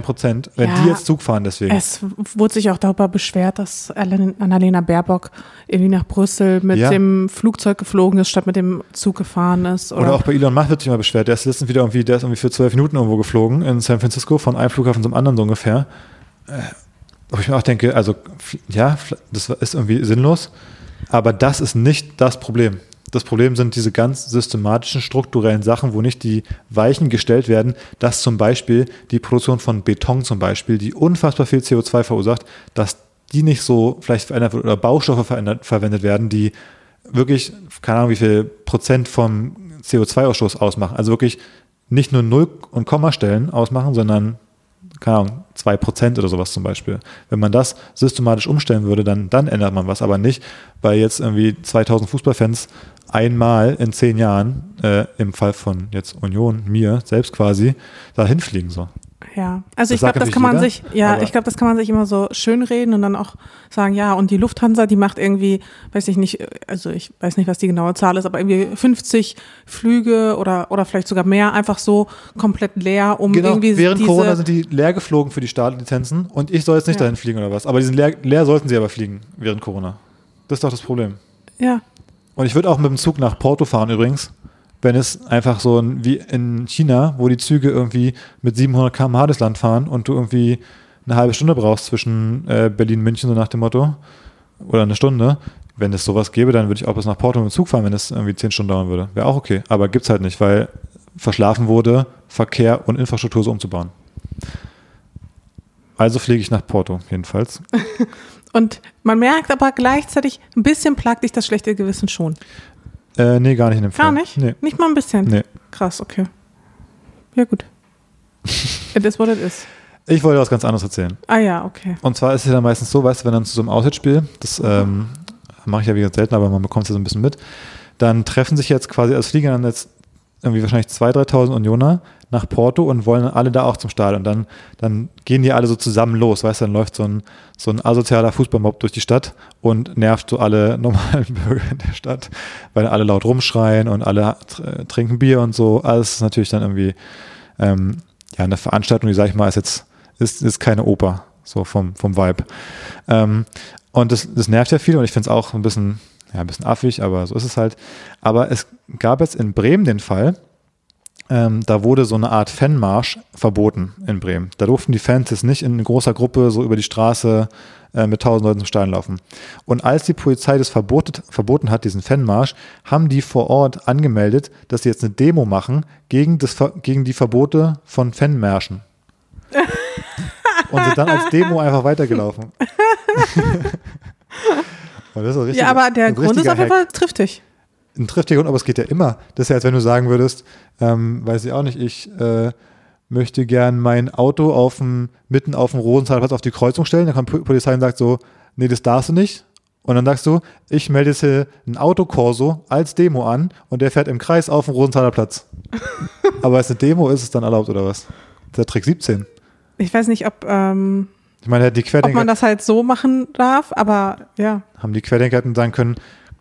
B: Prozent, wenn
A: Ja.
B: die jetzt Zug fahren deswegen.
A: Es wurde sich auch darüber beschwert, dass Anna- Annalena Baerbock irgendwie nach Brüssel mit
B: Ja.
A: dem Flugzeug geflogen ist, statt mit dem Zug gefahren ist. Oder,
B: Oder auch bei Elon Musk wird sich mal beschwert. Der ist letztens wieder irgendwie, der ist irgendwie für zwölf Minuten irgendwo geflogen in San Francisco von einem Flughafen zum anderen so ungefähr. Äh, Wo ich mir auch denke, also ja, das ist irgendwie sinnlos, aber das ist nicht das Problem. Das Problem sind diese ganz systematischen, strukturellen Sachen, wo nicht die Weichen gestellt werden, dass zum Beispiel die Produktion von Beton zum Beispiel, die unfassbar viel CO2 verursacht, dass die nicht so vielleicht verändert wird oder Baustoffe verändert, verwendet werden, die wirklich, keine Ahnung, wie viel Prozent vom CO2-Ausstoß ausmachen. Also wirklich nicht nur Null- und Kommastellen ausmachen, sondern, keine Ahnung, zwei Prozent oder sowas zum Beispiel. Wenn man das systematisch umstellen würde, dann, dann ändert man was, aber nicht, weil jetzt irgendwie 2000 Fußballfans einmal in zehn Jahren, äh, im Fall von jetzt Union, mir selbst quasi, dahin fliegen so.
A: Ja, also
B: Das
A: ich glaube, das kann man sich, ja, ich glaube, das kann man sich immer so schönreden und dann auch sagen, ja, und die Lufthansa, die macht irgendwie, weiß ich nicht, also ich weiß nicht, was die genaue Zahl ist, aber irgendwie 50 Flüge oder oder vielleicht sogar mehr einfach so komplett leer, um irgendwie
B: Genau, während
A: diese,
B: Corona sind die leer geflogen für die Startlizenzen und ich soll jetzt nicht
A: Ja.
B: dahin fliegen oder was. Aber die sind leer, leer sollten sie aber fliegen während Corona. Das ist doch das Problem.
A: ja,
B: Und ich würde auch mit dem Zug nach Porto fahren übrigens, wenn es einfach so ein, wie in China, wo die Züge irgendwie mit 700 km/h das Land fahren und du irgendwie eine halbe Stunde brauchst zwischen äh, Berlin und München, so nach dem Motto, oder eine Stunde. Wenn es sowas gäbe, dann würde ich auch bis nach Porto mit dem Zug fahren, wenn es irgendwie 10 Stunden dauern würde. Wäre auch okay. Aber gibt's halt nicht, weil verschlafen wurde, Verkehr und Infrastruktur so umzubauen. Also fliege ich nach Porto, jedenfalls.
A: Und man merkt aber gleichzeitig, ein bisschen plagt dich das schlechte Gewissen schon.
B: Äh, nee, gar nicht in dem Fall.
A: Gar nicht?
B: Nee.
A: Nicht mal ein bisschen?
B: nee.
A: Krass, okay. Ja, gut. it is what it is.
B: Ich wollte was ganz anderes erzählen.
A: Ah ja, okay.
B: Und zwar ist es ja dann meistens so, weißt du, wenn dann zu so einem Auswärtsspiel, das ähm, mache ich ja wie gesagt selten, aber man bekommt es ja so ein bisschen mit, dann treffen sich jetzt quasi, also fliegen dann jetzt irgendwie wahrscheinlich 2.000, 3.000 Unioner nach Porto und wollen alle da auch zum Stadion. Und dann, dann gehen die alle so zusammen los, weißt du, dann läuft so ein, so ein asozialer Fußballmob durch die Stadt und nervt so alle normalen Bürger in der Stadt, weil alle laut rumschreien und alle tr- trinken Bier und so. Alles ist natürlich dann irgendwie ähm, ja, eine Veranstaltung, die, sag ich mal, ist jetzt ist, ist keine Oper, so vom, vom Vibe. Ähm, und das, das nervt ja viel und ich finde es auch ein bisschen, ja, ein bisschen affig, aber so ist es halt. Aber es gab jetzt in Bremen den Fall, ähm, da wurde so eine Art Fanmarsch verboten in Bremen. Da durften die Fans jetzt nicht in großer Gruppe so über die Straße äh, mit tausend Leuten zum Stadion laufen. Und als die Polizei das verbotet, verboten hat, diesen Fanmarsch, haben die vor Ort angemeldet, dass sie jetzt eine Demo machen gegen, das, gegen die Verbote von Fanmärschen. Und sind dann als Demo einfach weitergelaufen.
A: Ja, aber der Grund ist auf jeden Fall triftig.
B: Ein triftiger Grund, aber es geht ja immer. Das ist ja, als wenn du sagen würdest, ähm, weiß ich auch nicht, ich äh, möchte gern mein Auto auf dem, mitten auf dem Rosenthalerplatz auf die Kreuzung stellen. Dann kommt die Polizei und sagt so, nee, das darfst du nicht. Und dann sagst du, ich melde jetzt hier ein Autokorso als Demo an und der fährt im Kreis auf dem Rosenthaler Platz. aber als eine Demo ist es dann erlaubt, oder was? Der Trick 17.
A: Ich weiß nicht, ob, ähm,
B: Ich meine, die
A: ob
B: Querdenker
A: man das halt so machen darf, aber ja.
B: haben die Querdenker hätten sagen können,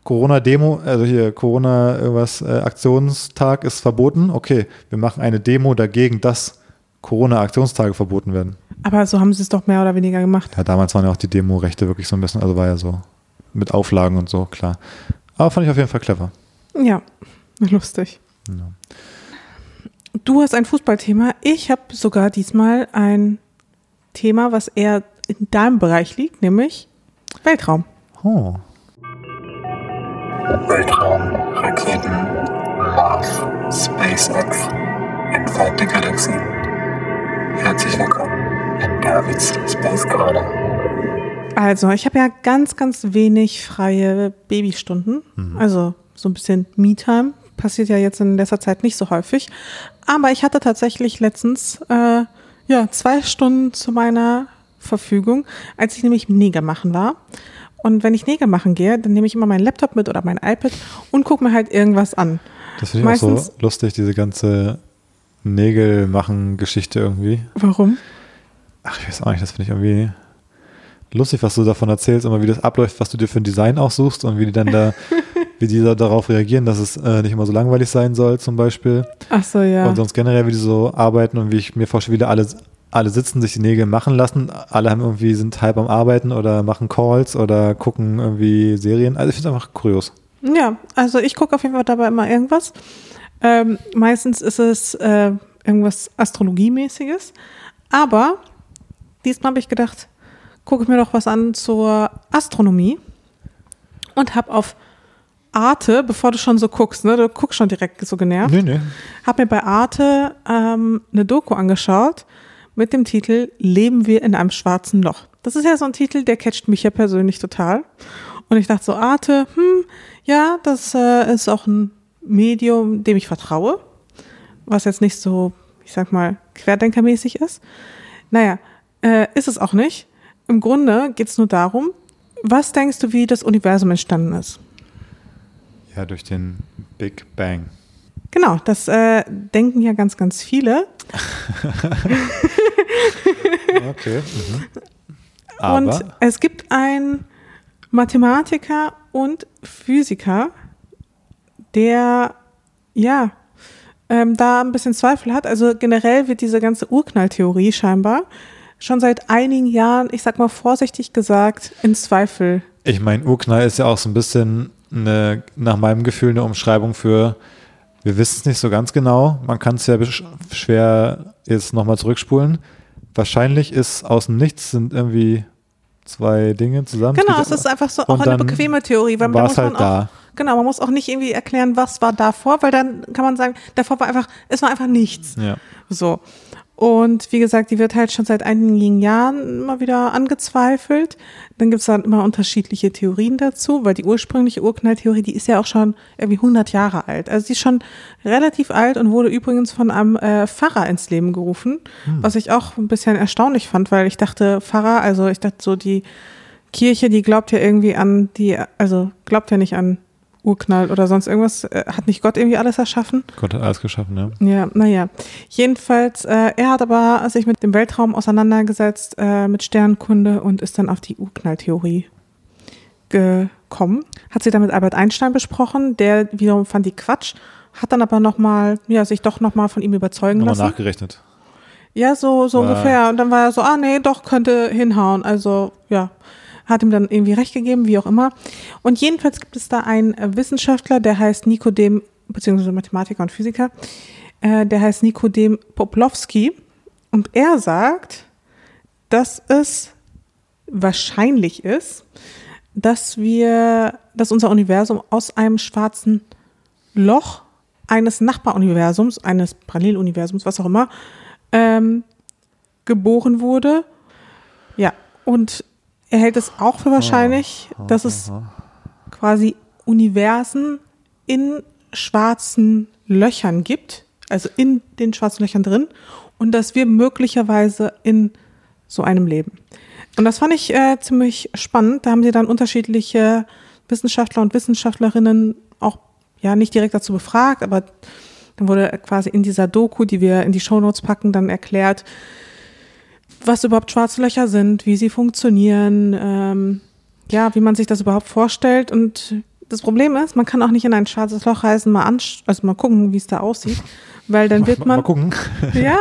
B: Corona-Demo, also hier Corona irgendwas äh, Aktionstag ist verboten. Okay, wir machen eine Demo dagegen, dass Corona-Aktionstage verboten werden.
A: Aber so haben sie es doch mehr oder weniger gemacht.
B: Ja, damals waren ja auch die Demo-Rechte wirklich so ein bisschen, also war ja so mit Auflagen und so, klar. Aber fand ich auf jeden Fall clever.
A: Ja, lustig.
B: Ja.
A: Du hast ein Fußballthema. Ich habe sogar diesmal ein Thema, was eher in deinem Bereich liegt, nämlich Weltraum.
B: Oh.
C: Weltraum, Raketen, Mars, SpaceX, entfernte Galaxien. Herzlich willkommen in Davids Space Garden.
A: Also, ich habe ja ganz, ganz wenig freie Babystunden. Also so ein bisschen Me-Time. Passiert ja jetzt in letzter Zeit nicht so häufig. Aber ich hatte tatsächlich letztens äh, ja, zwei Stunden zu meiner Verfügung, als ich nämlich Nägel machen war. Und wenn ich Nägel machen gehe, dann nehme ich immer meinen Laptop mit oder mein iPad und gucke mir halt irgendwas an.
B: Das finde ich auch so
A: Meistens-
B: lustig, diese ganze Nägel machen Geschichte irgendwie.
A: Warum?
B: Ach, ich weiß auch nicht, das finde ich irgendwie lustig, was du davon erzählst, immer wie das abläuft, was du dir für ein Design aussuchst und wie die dann da, wie die da darauf reagieren, dass es äh, nicht immer so langweilig sein soll, zum Beispiel.
A: Ach so, ja.
B: Und sonst generell, wie die so arbeiten und wie ich mir vorstelle, wie da alle, alle sitzen, sich die Nägel machen lassen. Alle haben irgendwie, sind halb am Arbeiten oder machen Calls oder gucken irgendwie Serien. Also ich finde es einfach kurios.
A: Ja, also ich gucke auf jeden Fall dabei immer irgendwas. Ähm, meistens ist es äh, irgendwas Astrologiemäßiges. Aber diesmal habe ich gedacht, gucke ich mir doch was an zur Astronomie und habe auf Arte, bevor du schon so guckst, ne, du guckst schon direkt so genervt,
B: Nee, nee.
A: habe mir bei Arte ähm, eine Doku angeschaut mit dem Titel Leben wir in einem schwarzen Loch. Das ist ja so ein Titel, der catcht mich ja persönlich total. Und ich dachte so, Arte, hm, ja, das äh, ist auch ein Medium, dem ich vertraue, was jetzt nicht so, ich sag mal, querdenkermäßig ist. Naja, äh, ist es auch nicht. Im Grunde geht es nur darum, was denkst du, wie das Universum entstanden ist?
B: Ja, durch den Big Bang.
A: Genau, das äh, denken ja ganz, ganz viele.
B: Okay. Mhm. Aber,
A: Und es gibt einen Mathematiker und Physiker, der ja ähm, da ein bisschen Zweifel hat. Also generell wird diese ganze Urknalltheorie scheinbar schon seit einigen Jahren, ich sag mal vorsichtig gesagt, in Zweifel.
B: ich meine, Urknall ist ja auch so ein bisschen eine, nach meinem Gefühl eine Umschreibung für, wir wissen es nicht so ganz genau. Man kann es ja schwer jetzt nochmal zurückspulen. Wahrscheinlich ist aus dem Nichts sind irgendwie zwei Dinge zusammen.
A: Genau, es ist einfach so auch eine bequeme Theorie, weil da muss
B: halt
A: man auch,
B: da.
A: genau, man muss auch nicht irgendwie erklären, was war davor, weil dann kann man sagen, davor war einfach, es war einfach nichts.
B: Ja.
A: So. Und wie gesagt, die wird halt schon seit einigen Jahren immer wieder angezweifelt. Dann gibt's dann immer unterschiedliche Theorien dazu, weil die ursprüngliche Urknalltheorie, die ist ja auch schon irgendwie 100 Jahre alt. Also die ist schon relativ alt und wurde übrigens von einem äh, Pfarrer ins Leben gerufen, was ich auch ein bisschen erstaunlich fand, weil ich dachte, Pfarrer, also ich dachte so, die Kirche, die glaubt ja irgendwie an die, also glaubt ja nicht an Urknall oder sonst irgendwas. Äh, Hat nicht Gott irgendwie alles erschaffen?
B: Gott hat alles geschaffen, ja.
A: Ja, naja. Jedenfalls, äh, er hat aber sich mit dem Weltraum auseinandergesetzt, äh, mit Sternkunde und ist dann auf die Urknalltheorie gekommen. Hat sie dann mit Albert Einstein besprochen, der wiederum fand die Quatsch, hat dann aber nochmal, ja, sich doch nochmal von ihm überzeugen
B: Nochmal
A: lassen.
B: nachgerechnet.
A: Ja, so, so ungefähr. Und dann war er so, ah nee, doch, könnte hinhauen. Also, ja, hat ihm dann irgendwie recht gegeben, wie auch immer. Und jedenfalls gibt es da einen äh, Wissenschaftler, der heißt Nikodem, beziehungsweise Mathematiker und Physiker, äh, der heißt Nikodem Poplowski. Und er sagt, dass es wahrscheinlich ist, dass wir, dass unser Universum aus einem schwarzen Loch eines Nachbaruniversums, eines Paralleluniversums, was auch immer, ähm, geboren wurde. Ja, und er hält es auch für wahrscheinlich, dass es quasi Universen in schwarzen Löchern gibt, also in den schwarzen Löchern drin, und dass wir möglicherweise in so einem leben. Und das fand ich äh, ziemlich spannend. Da haben sie dann unterschiedliche Wissenschaftler und Wissenschaftlerinnen auch ja nicht direkt dazu befragt, aber dann wurde quasi in dieser Doku, die wir in die Shownotes packen, dann erklärt, was überhaupt schwarze Löcher sind, wie sie funktionieren, ähm, ja, wie man sich das überhaupt vorstellt. Und das Problem ist, man kann auch nicht in ein schwarzes Loch reisen, mal also mal gucken, wie es da aussieht, weil dann wird
B: mal,
A: man,
B: mal gucken.
A: ja,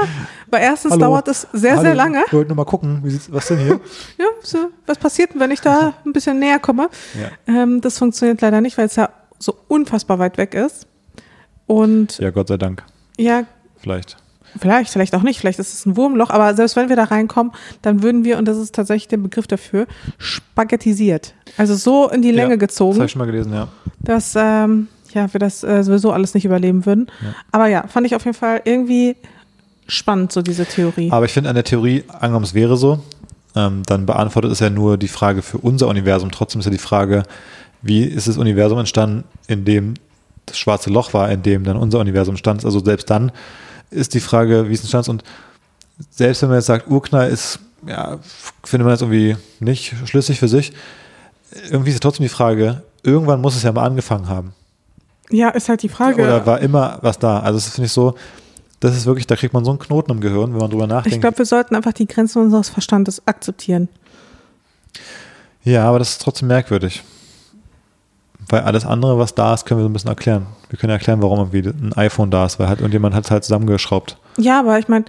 A: weil erstens
B: Hallo.
A: dauert es sehr, sehr
B: Hallo,
A: lange.
B: Ich wollte nur mal gucken, wie sieht's, was denn hier?
A: Ja, so, was passiert, denn, wenn ich da ein bisschen näher komme?
B: Ja.
A: Ähm, das funktioniert leider nicht, weil es ja so unfassbar weit weg ist. Und
B: ja, Gott sei Dank.
A: ja,
B: Vielleicht.
A: Vielleicht, vielleicht auch nicht, vielleicht ist es ein Wurmloch, aber selbst wenn wir da reinkommen, dann würden wir, und das ist tatsächlich der Begriff dafür, spaghettisiert. Also so in die Länge
B: ja, Das
A: gezogen,
B: habe ich schon mal gelesen, ja.
A: dass ähm, ja, wir das äh, sowieso alles nicht überleben würden.
B: Ja.
A: Aber ja, fand ich auf jeden Fall irgendwie spannend, so diese Theorie.
B: Aber ich finde an der Theorie, angenommen es wäre so, ähm, dann beantwortet es ja nur die Frage für unser Universum. Trotzdem ist ja die Frage, wie ist das Universum entstanden, in dem das schwarze Loch war, in dem dann unser Universum stand. Also selbst dann ist die Frage, wie es entstanden ist. Und selbst wenn man jetzt sagt, Urknall ist, ja, findet man das irgendwie nicht schlüssig für sich. Irgendwie ist ja trotzdem die Frage, irgendwann muss es ja mal angefangen haben.
A: ja, ist halt die Frage.
B: Oder war immer was da? Also das finde ich so, das ist wirklich, da kriegt man so einen Knoten im Gehirn, wenn man drüber nachdenkt.
A: ich glaube, wir sollten einfach die Grenzen unseres Verstandes akzeptieren.
B: Ja, aber das ist trotzdem merkwürdig. Weil alles andere, was da ist, können wir so ein bisschen erklären. Wir können erklären, warum irgendwie ein iPhone da ist, weil halt irgendjemand hat es halt zusammengeschraubt.
A: Ja, aber ich meine,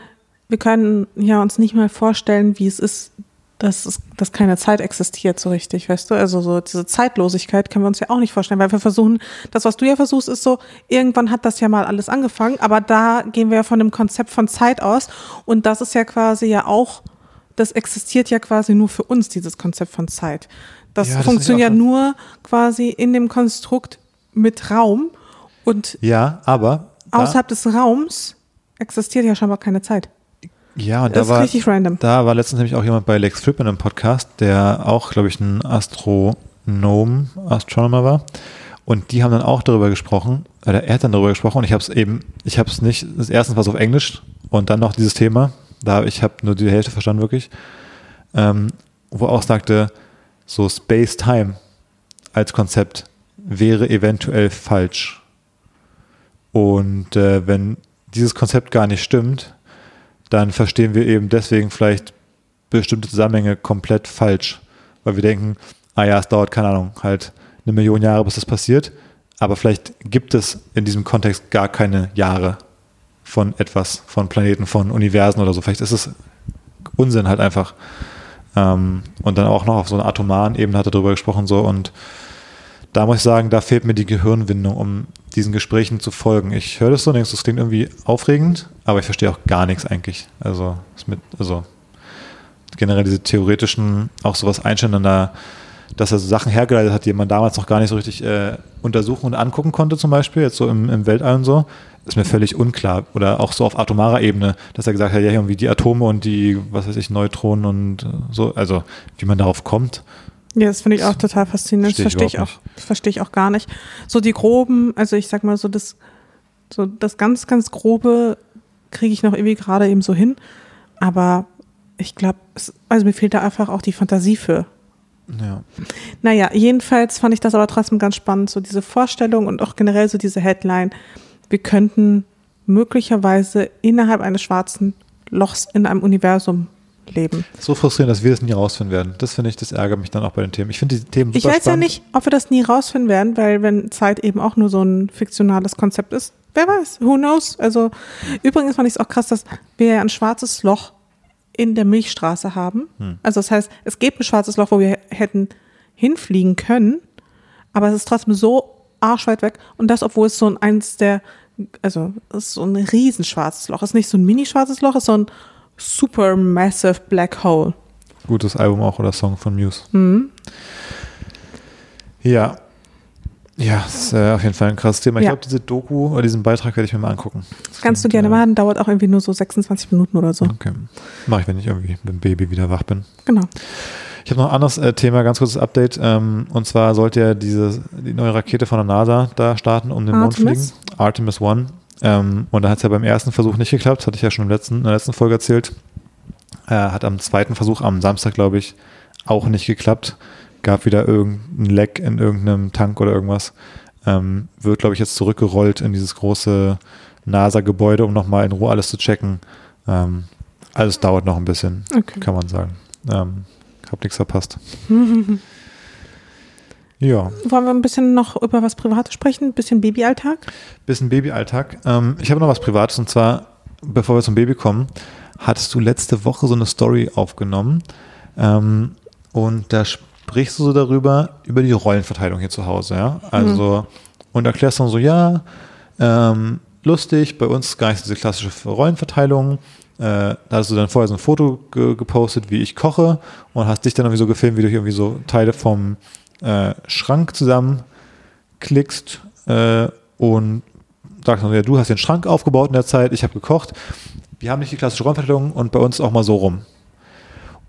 A: wir können ja uns nicht mal vorstellen, wie es ist, dass, es, dass keine Zeit existiert so richtig, weißt du? Also so diese Zeitlosigkeit können wir uns ja auch nicht vorstellen, weil wir versuchen, das, was du ja versuchst, ist so, irgendwann hat das ja mal alles angefangen, aber da gehen wir ja von dem Konzept von Zeit aus und das ist ja quasi ja auch, das existiert ja quasi nur für uns, dieses Konzept von Zeit. Das
B: Ja, das
A: funktioniert nur quasi in dem Konstrukt mit Raum und
B: Ja, aber
A: außerhalb des Raums existiert ja scheinbar keine Zeit.
B: ja, und
A: Das
B: da
A: ist
B: war,
A: richtig random.
B: da war letztens nämlich auch jemand bei Lex Friedman im Podcast, der auch, glaube ich, ein Astronom, Astronomer war. Und die haben dann auch darüber gesprochen, oder er hat dann darüber gesprochen und ich habe es eben, ich habe es nicht, das erste war es auf Englisch und dann noch dieses Thema, da ich habe nur die Hälfte verstanden wirklich, ähm, wo er auch sagte, so Space-Time als Konzept wäre eventuell falsch. Und äh, wenn dieses Konzept gar nicht stimmt, dann verstehen wir eben deswegen vielleicht bestimmte Zusammenhänge komplett falsch. Weil wir denken, ah ja, es dauert, keine Ahnung, halt eine Million Jahre, bis das passiert. Aber vielleicht gibt es in diesem Kontext gar keine Jahre von etwas, von Planeten, von Universen oder so. Vielleicht ist es Unsinn halt einfach. Ähm, und dann auch noch auf so einer atomaren Ebene hat er darüber gesprochen so und da muss ich sagen, da fehlt mir die Gehirnwindung, um diesen Gesprächen zu folgen. Ich höre das so und denke, das klingt irgendwie aufregend, aber ich verstehe auch gar nichts eigentlich. Also, mit, also generell diese theoretischen, auch sowas Einstellen da, dass er so Sachen hergeleitet hat, die man damals noch gar nicht so richtig äh, untersuchen und angucken konnte, zum Beispiel, jetzt so im, im Weltall und so, ist mir völlig unklar. Oder auch so auf atomarer Ebene, dass er gesagt hat, ja, irgendwie die Atome und die, was weiß ich, Neutronen und äh, so, also wie man darauf kommt.
A: Ja, das finde ich auch total faszinierend. Das
B: Verstehe ich
A: verstehe ich auch. verstehe ich auch gar nicht. So die groben, also ich sag mal so das, so das ganz, ganz grobe kriege ich noch irgendwie gerade eben so hin. Aber ich glaube, also mir fehlt da einfach auch die Fantasie für.
B: Ja.
A: Naja, jedenfalls fand ich das aber trotzdem ganz spannend, so diese Vorstellung und auch generell so diese Headline. Wir könnten möglicherweise innerhalb eines schwarzen Lochs in einem Universum leben.
B: So frustrierend, dass wir das nie rausfinden werden. Das finde ich, das ärgert mich dann auch bei den Themen. Ich finde die Themen super
A: Ich weiß ja
B: spannend.
A: nicht, ob wir das nie rausfinden werden, weil wenn Zeit eben auch nur so ein fiktionales Konzept ist, wer weiß, who knows? Also übrigens fand ich es auch krass, dass wir ja ein schwarzes Loch in der Milchstraße haben.
B: Hm.
A: Also das heißt, es gibt ein schwarzes Loch, wo wir hätten hinfliegen können, aber es ist trotzdem so arschweit weg und das, obwohl es so ein eins der, also es ist so ein riesen schwarzes Loch. Es ist nicht so ein mini schwarzes Loch, es ist so ein super massive black hole.
B: Gutes Album auch oder Song von Muse.
A: Mhm.
B: Ja. Ja, das ist äh, auf jeden Fall ein krasses Thema. Ich
A: Ja.
B: glaube, diese Doku oder diesen Beitrag werde ich mir mal angucken. Das
A: Kannst du
B: klingt,
A: gerne
B: äh,
A: machen, dauert auch irgendwie nur so 26 Minuten oder so.
B: Okay. Mache ich, wenn ich irgendwie mit dem Baby wieder wach bin.
A: Genau.
B: Ich habe noch ein anderes äh, Thema, ganz kurzes Update. Ähm, und zwar sollte ja diese, die neue Rakete von der NASA da starten, um den Mond
A: Artemis?
B: fliegen. Artemis One. Ähm, und da hat es ja beim ersten Versuch nicht geklappt. Das hatte ich ja schon im letzten, in der letzten Folge erzählt. Äh, hat am zweiten Versuch, am Samstag, glaube ich, auch nicht geklappt. Gab wieder irgendein Leck in irgendeinem Tank oder irgendwas. Ähm, wird, glaube ich, jetzt zurückgerollt in dieses große NASA-Gebäude, um nochmal in Ruhe alles zu checken. Ähm, also es dauert noch ein bisschen,
A: Okay.
B: kann man sagen. Ähm, hab nichts verpasst. ja,
A: Wollen wir ein bisschen noch über was Privates sprechen? Ein bisschen Babyalltag?
B: bisschen Babyalltag. Ähm, ich habe noch was Privates und zwar, bevor wir zum Baby kommen, hattest du letzte Woche so eine Story aufgenommen ähm, und da sprichst du so darüber, über die Rollenverteilung hier zu Hause, ja? Also, und erklärst dann so, ja, ähm, lustig, bei uns ist gar nicht diese klassische Rollenverteilung. Äh, da hast du dann vorher so ein Foto ge gepostet, wie ich koche und hast dich dann irgendwie so gefilmt, wie du hier irgendwie so Teile vom äh, Schrank zusammenklickst äh, und sagst dann, ja, du hast den Schrank aufgebaut in der Zeit, ich habe gekocht. wir haben nicht die klassische Rollenverteilung und bei uns auch mal so rum.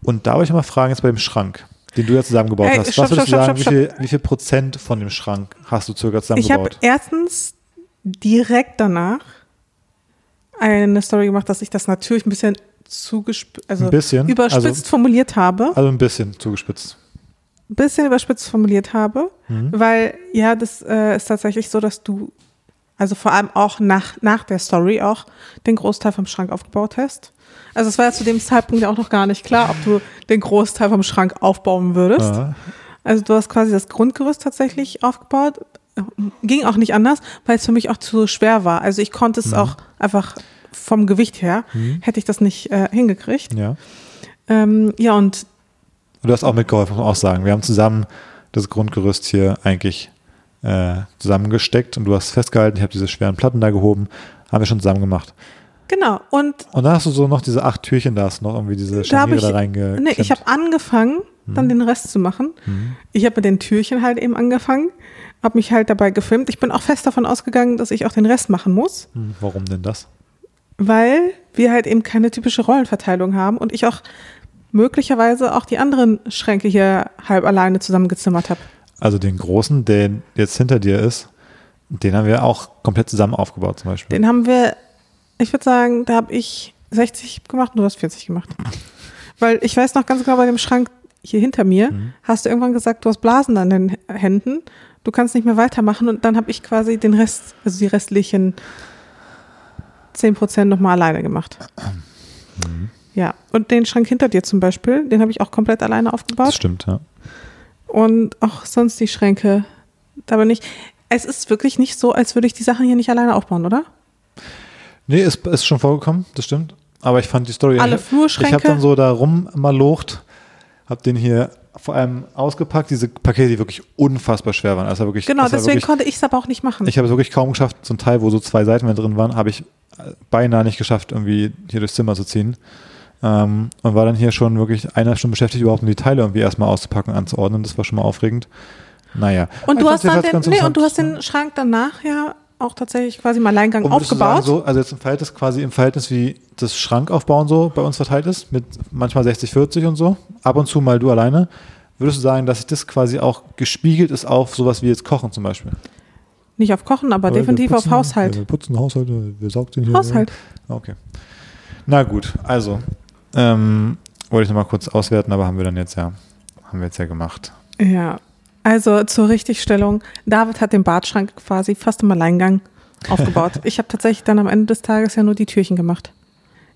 B: Und da wollte ich mal fragen, jetzt bei dem Schrank, den du ja zusammengebaut
A: Ey,
B: hast.
A: stopp,
B: Was würdest
A: stopp,
B: du sagen,
A: stopp,
B: wie, viel, wie viel Prozent von dem Schrank hast du circa
A: Ich habe
B: zusammengebaut?
A: erstens direkt danach eine Story gemacht, dass ich das natürlich ein bisschen zugespitzt, also
B: Ein bisschen?
A: überspitzt
B: Also-
A: formuliert habe.
B: also ein bisschen zugespitzt.
A: Ein bisschen überspitzt formuliert habe,
B: Mhm.
A: weil ja, das äh, ist tatsächlich so, dass du, also vor allem auch nach, nach der Story auch, den Großteil vom Schrank aufgebaut hast. Also es war ja zu dem Zeitpunkt ja auch noch gar nicht klar, ob du den Großteil vom Schrank aufbauen würdest.
B: Ja.
A: Also du hast quasi das Grundgerüst tatsächlich aufgebaut. Ging auch nicht anders, weil es für mich auch zu schwer war. Also ich konnte es auch einfach vom Gewicht her, hätte ich das nicht äh, hingekriegt.
B: ja.
A: Ähm, ja, und
B: Und du hast auch mitgeholfen, muss man auch sagen. Wir haben zusammen das Grundgerüst hier eigentlich äh, zusammengesteckt und du hast festgehalten, ich habe diese schweren Platten da gehoben, haben wir schon zusammen gemacht.
A: genau, und
B: Und dann hast du so noch diese acht Türchen, da hast du noch irgendwie diese
A: da
B: Scharniere
A: ich,
B: da reingeklemmt.
A: nee, ich habe angefangen, dann den Rest zu machen. Ich habe mit den Türchen halt eben angefangen, habe mich halt dabei gefilmt. Ich bin auch fest davon ausgegangen, dass ich auch den Rest machen muss.
B: Hm, Warum denn das?
A: weil wir halt eben keine typische Rollenverteilung haben und ich auch möglicherweise auch die anderen Schränke hier halb alleine zusammengezimmert habe.
B: Also den großen, der jetzt hinter dir ist, den haben wir auch komplett zusammen aufgebaut zum Beispiel.
A: Den haben wir, ich würde sagen, da habe ich 60 gemacht und du hast 40 gemacht. Weil ich weiß noch ganz genau, bei dem Schrank hier hinter mir hast du irgendwann gesagt, du hast Blasen an den Händen, du kannst nicht mehr weitermachen und dann habe ich quasi den Rest, also die restlichen 10% nochmal alleine gemacht. Ja, und den Schrank hinter dir zum Beispiel, den habe ich auch komplett alleine
B: das
A: aufgebaut.
B: stimmt, ja.
A: Und auch sonst die Schränke, da bin ich. Es ist wirklich nicht so, als würde ich die Sachen hier nicht alleine aufbauen, oder?
B: Nee, ist, ist schon vorgekommen, das stimmt. Aber ich fand die Story.
A: Alle
B: ich,
A: Flurschränke?
B: Ich habe dann so da rummalocht, habe den hier vor allem ausgepackt, diese Pakete, die wirklich unfassbar schwer waren. Also wirklich,
A: Genau, deswegen
B: wirklich,
A: konnte ich es aber auch nicht machen.
B: Ich habe es wirklich kaum geschafft, so ein Teil, wo so zwei Seiten mehr drin waren, habe ich äh, beinahe nicht geschafft, irgendwie hier durchs Zimmer zu ziehen. Ähm, und war dann hier schon wirklich eine Stunde beschäftigt, überhaupt nur die Teile irgendwie erstmal auszupacken, anzuordnen. Das war schon mal aufregend. Naja.
A: und du hast den, nee, und du hast den Schrank danach ja auch tatsächlich quasi im Alleingang
B: du
A: aufgebaut.
B: Sagen, so, also jetzt im Verhältnis quasi im Verhältnis wie das Schrankaufbauen so bei uns verteilt ist, mit manchmal 60, 40 und so, ab und zu mal du alleine, würdest du sagen, dass sich das quasi auch gespiegelt ist auf sowas wie jetzt Kochen zum Beispiel?
A: Nicht auf Kochen, aber
B: wir
A: definitiv auf
B: putzen-
A: Haushalt.
B: Ja, wir putzen Haushalt, wir saugen hier.
A: Haushalt.
B: Okay. Na gut, also, ähm, wollte ich nochmal kurz auswerten, aber haben wir dann jetzt ja, haben wir jetzt ja gemacht.
A: Ja. Also zur Richtigstellung. David hat den Badschrank quasi fast im Alleingang aufgebaut. ich habe tatsächlich dann am Ende des Tages ja nur die Türchen gemacht.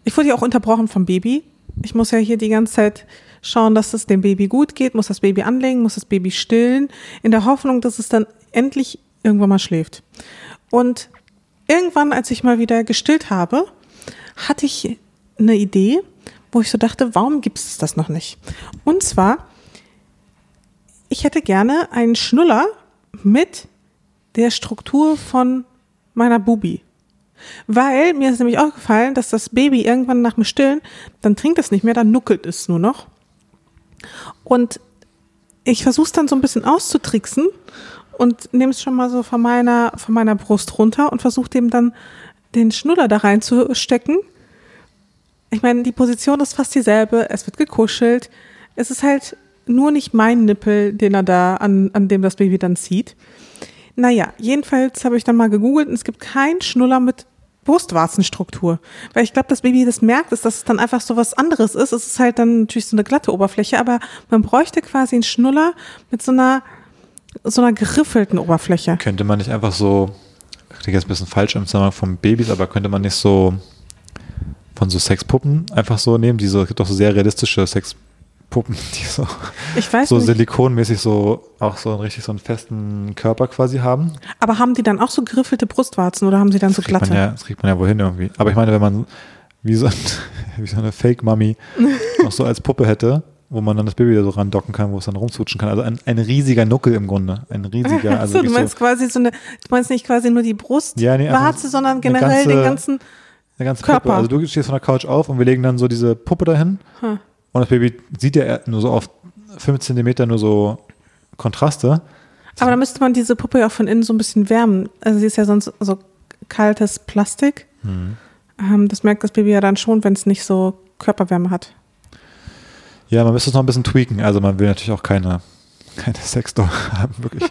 A: Ich wurde ja auch unterbrochen vom Baby. Ich muss ja hier die ganze Zeit schauen, dass es dem Baby gut geht, muss das Baby anlegen, muss das Baby stillen, in der Hoffnung, dass es dann endlich irgendwann mal schläft. Und irgendwann, als ich mal wieder gestillt habe, hatte ich eine Idee, wo ich so dachte, warum gibt es das noch nicht? Und zwar, ich hätte gerne einen Schnuller mit der Struktur von meiner Bubi. Weil mir ist nämlich aufgefallen, dass das Baby irgendwann nach dem Stillen, dann trinkt es nicht mehr, dann nuckelt es nur noch. Und ich versuche es dann so ein bisschen auszutricksen und nehme es schon mal so von meiner, von meiner Brust runter und versuche dem dann den Schnuller da reinzustecken. Ich meine, die Position ist fast dieselbe, es wird gekuschelt. Es ist halt nur nicht mein Nippel, den er da, an, an dem das Baby dann zieht. Naja, jedenfalls habe ich dann mal gegoogelt und es gibt keinen Schnuller mit Brustwarzenstruktur. Weil ich glaube, das Baby das merkt, ist, dass es dann einfach so was anderes ist. Es ist halt dann natürlich so eine glatte Oberfläche, aber man bräuchte quasi einen Schnuller mit so einer, so einer geriffelten Oberfläche.
B: Könnte man nicht einfach so, ich kriege jetzt ein bisschen falsch im Zusammenhang von Babys, aber könnte man nicht so von so Sexpuppen einfach so nehmen, die so, es gibt doch so sehr realistische Sexpuppen, die so,
A: Ich weiß
B: so
A: nicht.
B: silikonmäßig so auch so einen richtig so einen festen Körper quasi haben.
A: Aber haben die dann auch so geriffelte Brustwarzen oder haben sie dann so
B: Das man
A: glatte?
B: ja, das kriegt man ja wohin irgendwie. Aber ich meine, wenn man wie so, ein, wie so eine Fake-Mummy noch so als Puppe hätte, wo man dann das Baby da so randocken kann, wo es dann rumzutschen kann. Also ein, ein riesiger Nuckel im Grunde. Ein riesiger, also
A: so, du meinst
B: so,
A: quasi so eine, du meinst nicht quasi nur die Brustwarze,
B: Ja, nee, einfach
A: sondern generell
B: ganze-
A: den ganzen.
B: Eine ganze
A: Körper.
B: Puppe. Also du stehst von der Couch auf und wir legen dann so diese Puppe dahin
A: Hm.
B: und das Baby sieht ja nur so auf 5 Zentimeter nur so Kontraste.
A: Aber da müsste man diese Puppe ja auch von innen so ein bisschen wärmen. Also sie ist ja sonst so kaltes Plastik.
B: Hm.
A: Ähm, das merkt das Baby ja dann schon, wenn es nicht so Körperwärme hat.
B: Ja, man müsste es noch ein bisschen tweaken. Also man will natürlich auch keine, keine Sexdoll haben, wirklich.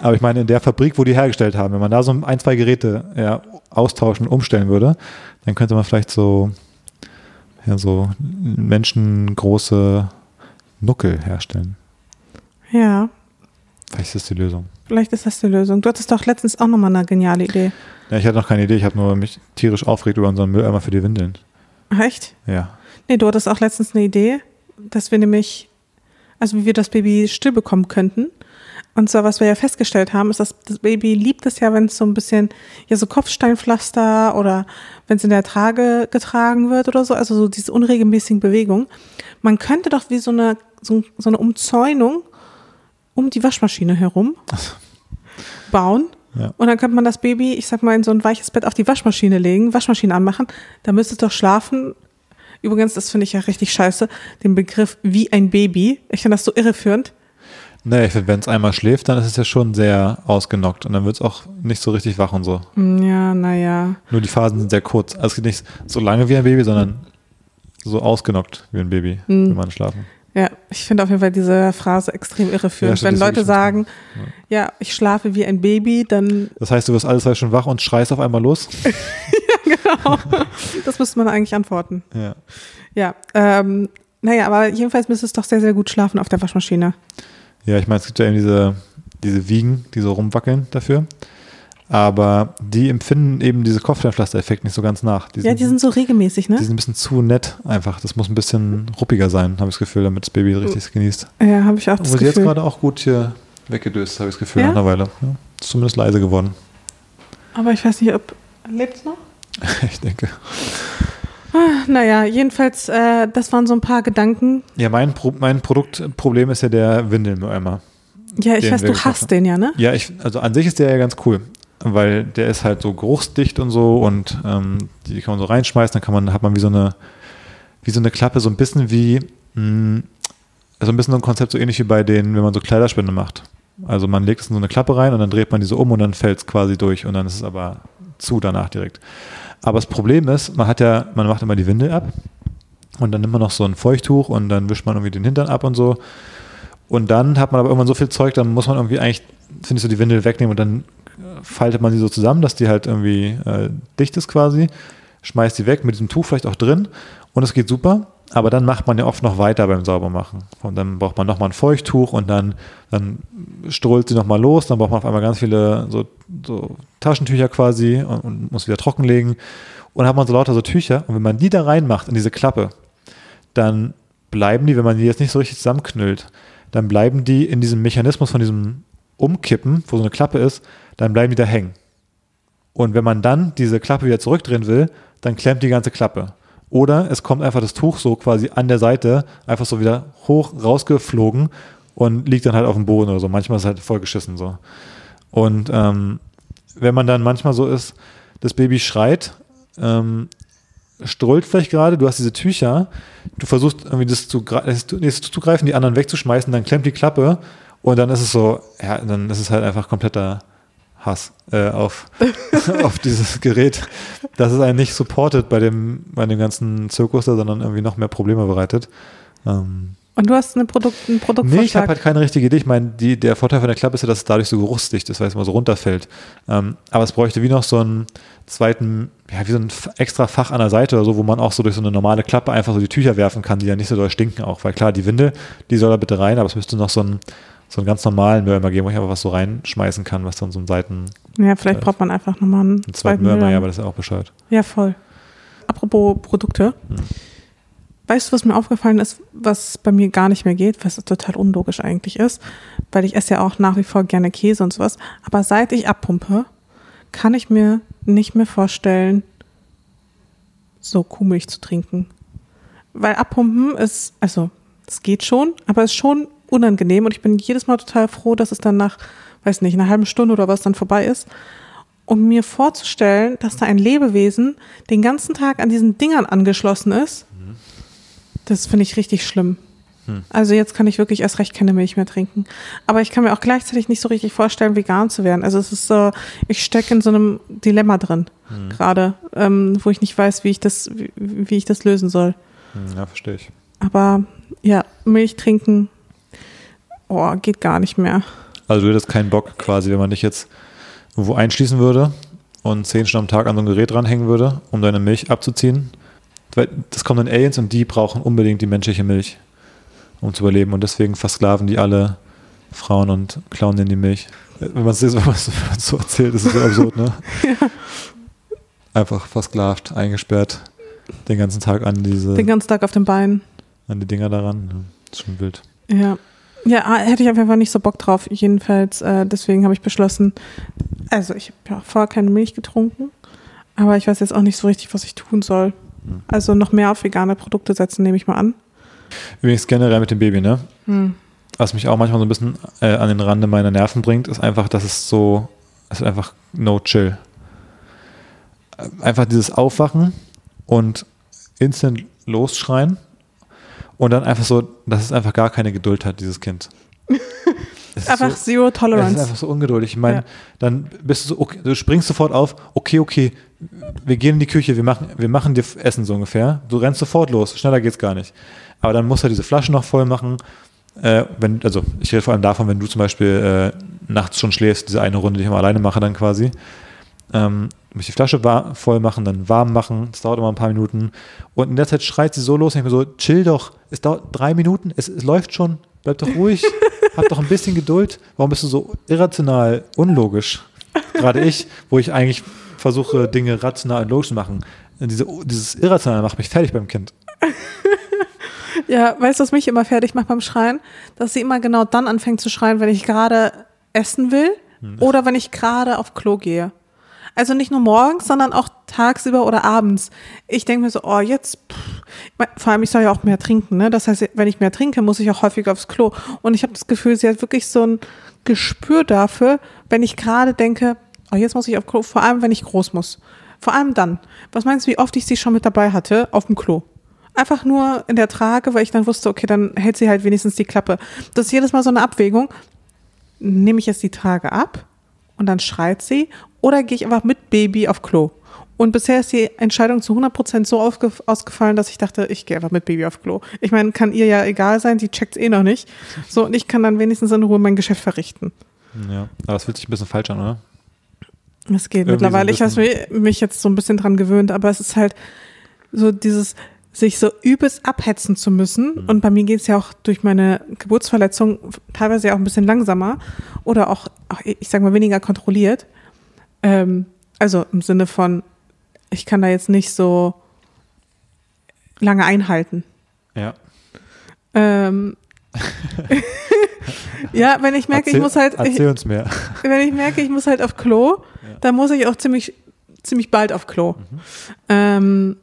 B: Aber ich meine, in der Fabrik, wo die hergestellt haben, wenn man da so ein, zwei Geräte ja, austauschen und umstellen würde, dann könnte man vielleicht so, ja, so menschengroße Nuckel herstellen.
A: Ja,
B: Vielleicht ist das die Lösung.
A: vielleicht ist das die Lösung. Du hattest doch letztens auch nochmal eine geniale Idee.
B: Ja, ich hatte noch keine Idee, ich habe nur mich tierisch aufgeregt über unseren Mülleimer für die Windeln.
A: Echt?
B: Ja.
A: Nee, du hattest auch letztens eine Idee, dass wir nämlich, also wie wir das Baby still bekommen könnten. Und zwar, was wir ja festgestellt haben, ist, dass das Baby liebt es ja, wenn es so ein bisschen, ja, so Kopfsteinpflaster oder wenn es in der Trage getragen wird oder so, also so diese unregelmäßigen Bewegungen. Man könnte doch wie so eine, so, so eine Umzäunung um die Waschmaschine herum bauen.
B: Ja.
A: Und dann könnte man das Baby, ich sag mal, in so ein weiches Bett auf die Waschmaschine legen, Waschmaschine anmachen. Da müsste es doch schlafen. Übrigens, das finde ich ja richtig scheiße, den Begriff wie ein Baby. Ich finde das so irreführend.
B: Naja, ich finde, wenn es einmal schläft, dann ist es ja schon sehr ausgenockt und dann wird es auch nicht so richtig wach und so.
A: Hm, Ja, naja.
B: Nur die Phasen sind sehr kurz. Also es geht nicht so lange wie ein Baby, sondern so ausgenockt wie ein Baby,
A: Mhm.
B: wenn man schlafen.
A: Ja, ich finde auf jeden Fall diese Phrase extrem
B: Ja,
A: irreführend.
B: stimmt,
A: Wenn Leute sagen, ja, ich schlafe wie ein Baby, dann,
B: Das heißt, du wirst alles Zeit schon wach und schreist auf einmal los?
A: das müsste man eigentlich antworten.
B: Ja.
A: Ja, ähm, naja, aber jedenfalls müsste es doch sehr, sehr gut schlafen auf der Waschmaschine.
B: Ja, ich meine, es gibt ja eben diese, diese Wiegen, die so rumwackeln dafür. Aber die empfinden eben diese Kopfsteinpflaster-Effekt nicht so ganz nach.
A: ja, die sind so regelmäßig, ne?
B: die sind ein bisschen zu nett einfach. Das muss ein bisschen ruppiger sein, habe ich das Gefühl, damit das Baby richtig genießt.
A: Ja, habe ich auch das
B: Obwohl sie jetzt
A: Gefühl.
B: gerade auch gut hier weggedöst, habe ich das Gefühl,
A: Ja?
B: nach einer Weile. Ja, ist zumindest leise geworden.
A: Aber ich weiß nicht, ob. Lebt's noch?
B: ich denke.
A: Naja, jedenfalls, äh, das waren so ein paar Gedanken.
B: Ja, mein, Pro mein Produktproblem ist ja der Windelmeimer.
A: Ja, ich weiß, du hast
B: haben.
A: den ja, ne?
B: Ja, ich, also an sich ist der ja ganz cool, weil der ist halt so geruchsdicht und so und ähm, die kann man so reinschmeißen, dann kann man, hat man wie so eine, wie so eine Klappe, so ein bisschen wie, mh, also ein bisschen so ein Konzept so ähnlich wie bei den, wenn man so Kleiderspende macht. Also man legt es in so eine Klappe rein und dann dreht man die so um und dann fällt es quasi durch und dann ist es aber zu danach direkt. Aber das Problem ist, man hat ja, man macht immer die Windel ab und dann nimmt man noch so ein Feuchttuch und dann wischt man irgendwie den Hintern ab und so. Und dann hat man aber irgendwann so viel Zeug, dann muss man irgendwie eigentlich, finde ich, so die Windel wegnehmen und dann äh, faltet man die so zusammen, dass die halt irgendwie äh, dicht ist quasi, schmeißt die weg mit diesem Tuch vielleicht auch drin und es geht super. Aber dann macht man ja oft noch weiter beim Saubermachen. Und dann braucht man nochmal ein Feuchttuch und dann, dann strollt sie nochmal los. Dann braucht man auf einmal ganz viele so, so Taschentücher quasi und, und muss wieder trockenlegen. Und dann hat man so lauter so Tücher. Und wenn man die da reinmacht in diese Klappe, dann bleiben die, wenn man die jetzt nicht so richtig zusammenknüllt, dann bleiben die in diesem Mechanismus von diesem Umkippen, wo so eine Klappe ist, dann bleiben die da hängen. Und wenn man dann diese Klappe wieder zurückdrehen will, dann klemmt die ganze Klappe. Oder es kommt einfach das Tuch so quasi an der Seite einfach so wieder hoch rausgeflogen und liegt dann halt auf dem Boden oder so. Manchmal ist es halt voll geschissen so. Und ähm, wenn man dann manchmal so ist, das Baby schreit, ähm, strollt vielleicht gerade, du hast diese Tücher, du versuchst irgendwie das zu, das zu- das zuzugreifen, die anderen wegzuschmeißen, dann klemmt die Klappe und dann ist es so, ja, dann ist es halt einfach kompletter Hass äh, auf, auf dieses Gerät, dass es einen nicht supportet bei dem, bei dem ganzen Zirkus, da, sondern irgendwie noch mehr Probleme bereitet. Ähm,
A: Und du hast eine Produkt, einen
B: nee, ich
A: Produktvorschlag.
B: habe halt keine richtige Idee. Ich meine, die, der Vorteil von der Klappe ist ja, dass es dadurch so geruchsdicht ist, weil es immer so runterfällt. Ähm, aber es bräuchte wie noch so einen zweiten, ja, wie so ein extra Fach an der Seite oder so, wo man auch so durch so eine normale Klappe einfach so die Tücher werfen kann, die ja nicht so doll stinken auch. Weil klar, die Winde, die soll da bitte rein, aber es müsste noch so einen, so einen ganz normalen Mülleimer geben, wo ich einfach was so reinschmeißen kann, was dann so einen Seiten,
A: ja, vielleicht braucht man einfach nochmal einen,
B: einen zweiten Mülleimer. ja, aber das ist ja auch bescheuert.
A: Ja, voll. Apropos Produkte.
B: Hm.
A: Weißt du, was mir aufgefallen ist, was bei mir gar nicht mehr geht, was total unlogisch eigentlich ist, weil ich esse ja auch nach wie vor gerne Käse und sowas. Aber seit ich abpumpe, kann ich mir nicht mehr vorstellen, so Kuhmilch zu trinken. Weil abpumpen ist, also es geht schon, aber es ist schon unangenehm und ich bin jedes Mal total froh, dass es dann nach, weiß nicht, einer halben Stunde oder was dann vorbei ist. Und mir vorzustellen, dass da ein Lebewesen den ganzen Tag an diesen Dingern angeschlossen ist, das finde ich richtig schlimm. Also jetzt kann ich wirklich erst recht keine Milch mehr trinken. Aber ich kann mir auch gleichzeitig nicht so richtig vorstellen, vegan zu werden. Also es ist so, ich stecke in so einem Dilemma drin gerade, ähm, wo ich nicht weiß, wie ich das, wie, wie ich das lösen soll.
B: Hm, Ja, verstehe ich.
A: Aber ja, Milch trinken, oh, geht gar nicht mehr.
B: Also du hättest keinen Bock quasi, wenn man dich jetzt irgendwo einschließen würde und zehn Stunden am Tag an so ein Gerät dranhängen würde, um deine Milch abzuziehen. Weil das kommen dann Aliens und die brauchen unbedingt die menschliche Milch, um zu überleben. Und deswegen versklaven die alle Frauen und klauen denen die Milch. Wenn man es so erzählt, ist es so absurd, ne? Einfach versklavt, eingesperrt, den ganzen Tag an diese,
A: Den ganzen Tag auf den Beinen.
B: an die Dinger daran. Ja, ist schon wild.
A: Ja. Ja, ah, hätte ich auf jeden Fall nicht so Bock drauf. Jedenfalls, äh, deswegen habe ich beschlossen, also ich habe ja vorher keine Milch getrunken, aber ich weiß jetzt auch nicht so richtig, was ich tun soll. Also noch mehr auf vegane Produkte setzen, nehme ich mal an.
B: Übrigens generell mit dem Baby, ne?
A: Hm.
B: Was mich auch manchmal so ein bisschen äh, an den Rande meiner Nerven bringt, ist einfach, dass es so, es ist einfach no chill. Einfach dieses Aufwachen und instant losschreien und dann einfach so, dass es einfach gar keine Geduld hat, dieses Kind. Es ist
A: Einfach
B: so,
A: Zero
B: es ist
A: Tolerance.
B: einfach so ungeduldig. Ich meine,
A: Ja.
B: dann bist du so, okay, du springst sofort auf, okay, okay, wir gehen in die Küche, wir machen, wir machen dir Essen so ungefähr. Du rennst sofort los, schneller geht's gar nicht. Aber dann musst du diese Flasche noch voll machen. Äh, wenn, also ich rede vor allem davon, wenn du zum Beispiel äh, nachts schon schläfst, diese eine Runde, die ich immer alleine mache dann quasi. Ähm, muss ich die Flasche wa- voll machen, dann warm machen. Das dauert immer ein paar Minuten. Und in der Zeit schreit sie so los, ich mir so, chill doch, es dauert drei Minuten, es, es läuft schon, bleib doch ruhig, hab doch ein bisschen Geduld. Warum bist du so irrational, unlogisch? Gerade ich, wo ich eigentlich versuche, Dinge rational und logisch zu machen. Diese, dieses Irrational macht mich fertig beim Kind.
A: Ja, weißt du, was mich immer fertig macht beim Schreien? Dass sie immer genau dann anfängt zu schreien, wenn ich gerade essen will oder wenn ich gerade auf Klo gehe. Also nicht nur morgens, sondern auch tagsüber oder abends. Ich denke mir so, oh, jetzt, pff. Vor allem, ich soll ja auch mehr trinken, ne? Das heißt, wenn ich mehr trinke, muss ich auch häufiger aufs Klo. Und ich habe das Gefühl, sie hat wirklich so ein Gespür dafür, wenn ich gerade denke, oh, jetzt muss ich auf Klo, vor allem, wenn ich groß muss. Vor allem dann. Was meinst du, wie oft ich sie schon mit dabei hatte auf dem Klo? Einfach nur in der Trage, weil ich dann wusste, okay, dann hält sie halt wenigstens die Klappe. Das ist jedes Mal so eine Abwägung. Nehme ich jetzt die Trage ab und dann schreit sie oder gehe ich einfach mit Baby auf Klo? Und bisher ist die Entscheidung zu 100% so ausgefallen, dass ich dachte, ich gehe einfach mit Baby auf Klo. Ich meine, kann ihr ja egal sein, die checkt's eh noch nicht. So, und ich kann dann wenigstens in Ruhe mein Geschäft verrichten.
B: Ja, aber das fühlt sich ein bisschen falsch an, oder?
A: Das geht mittlerweile.
B: so
A: ich habe mich jetzt so ein bisschen dran gewöhnt, aber es ist halt so dieses, sich so übelst abhetzen zu müssen.
B: Mhm.
A: Und bei mir geht es ja auch durch meine Geburtsverletzung teilweise ja auch ein bisschen langsamer oder auch, ich sag mal, weniger kontrolliert. Ähm, also im Sinne von, ich kann da jetzt nicht so lange einhalten.
B: Ja.
A: Ähm, ja, wenn ich merke, ich
B: Erzähl-
A: muss halt, ich,
B: Erzähl uns mehr.
A: wenn ich merke, ich muss halt auf Klo, dann muss ich auch ziemlich, ziemlich bald auf Klo. Ähm,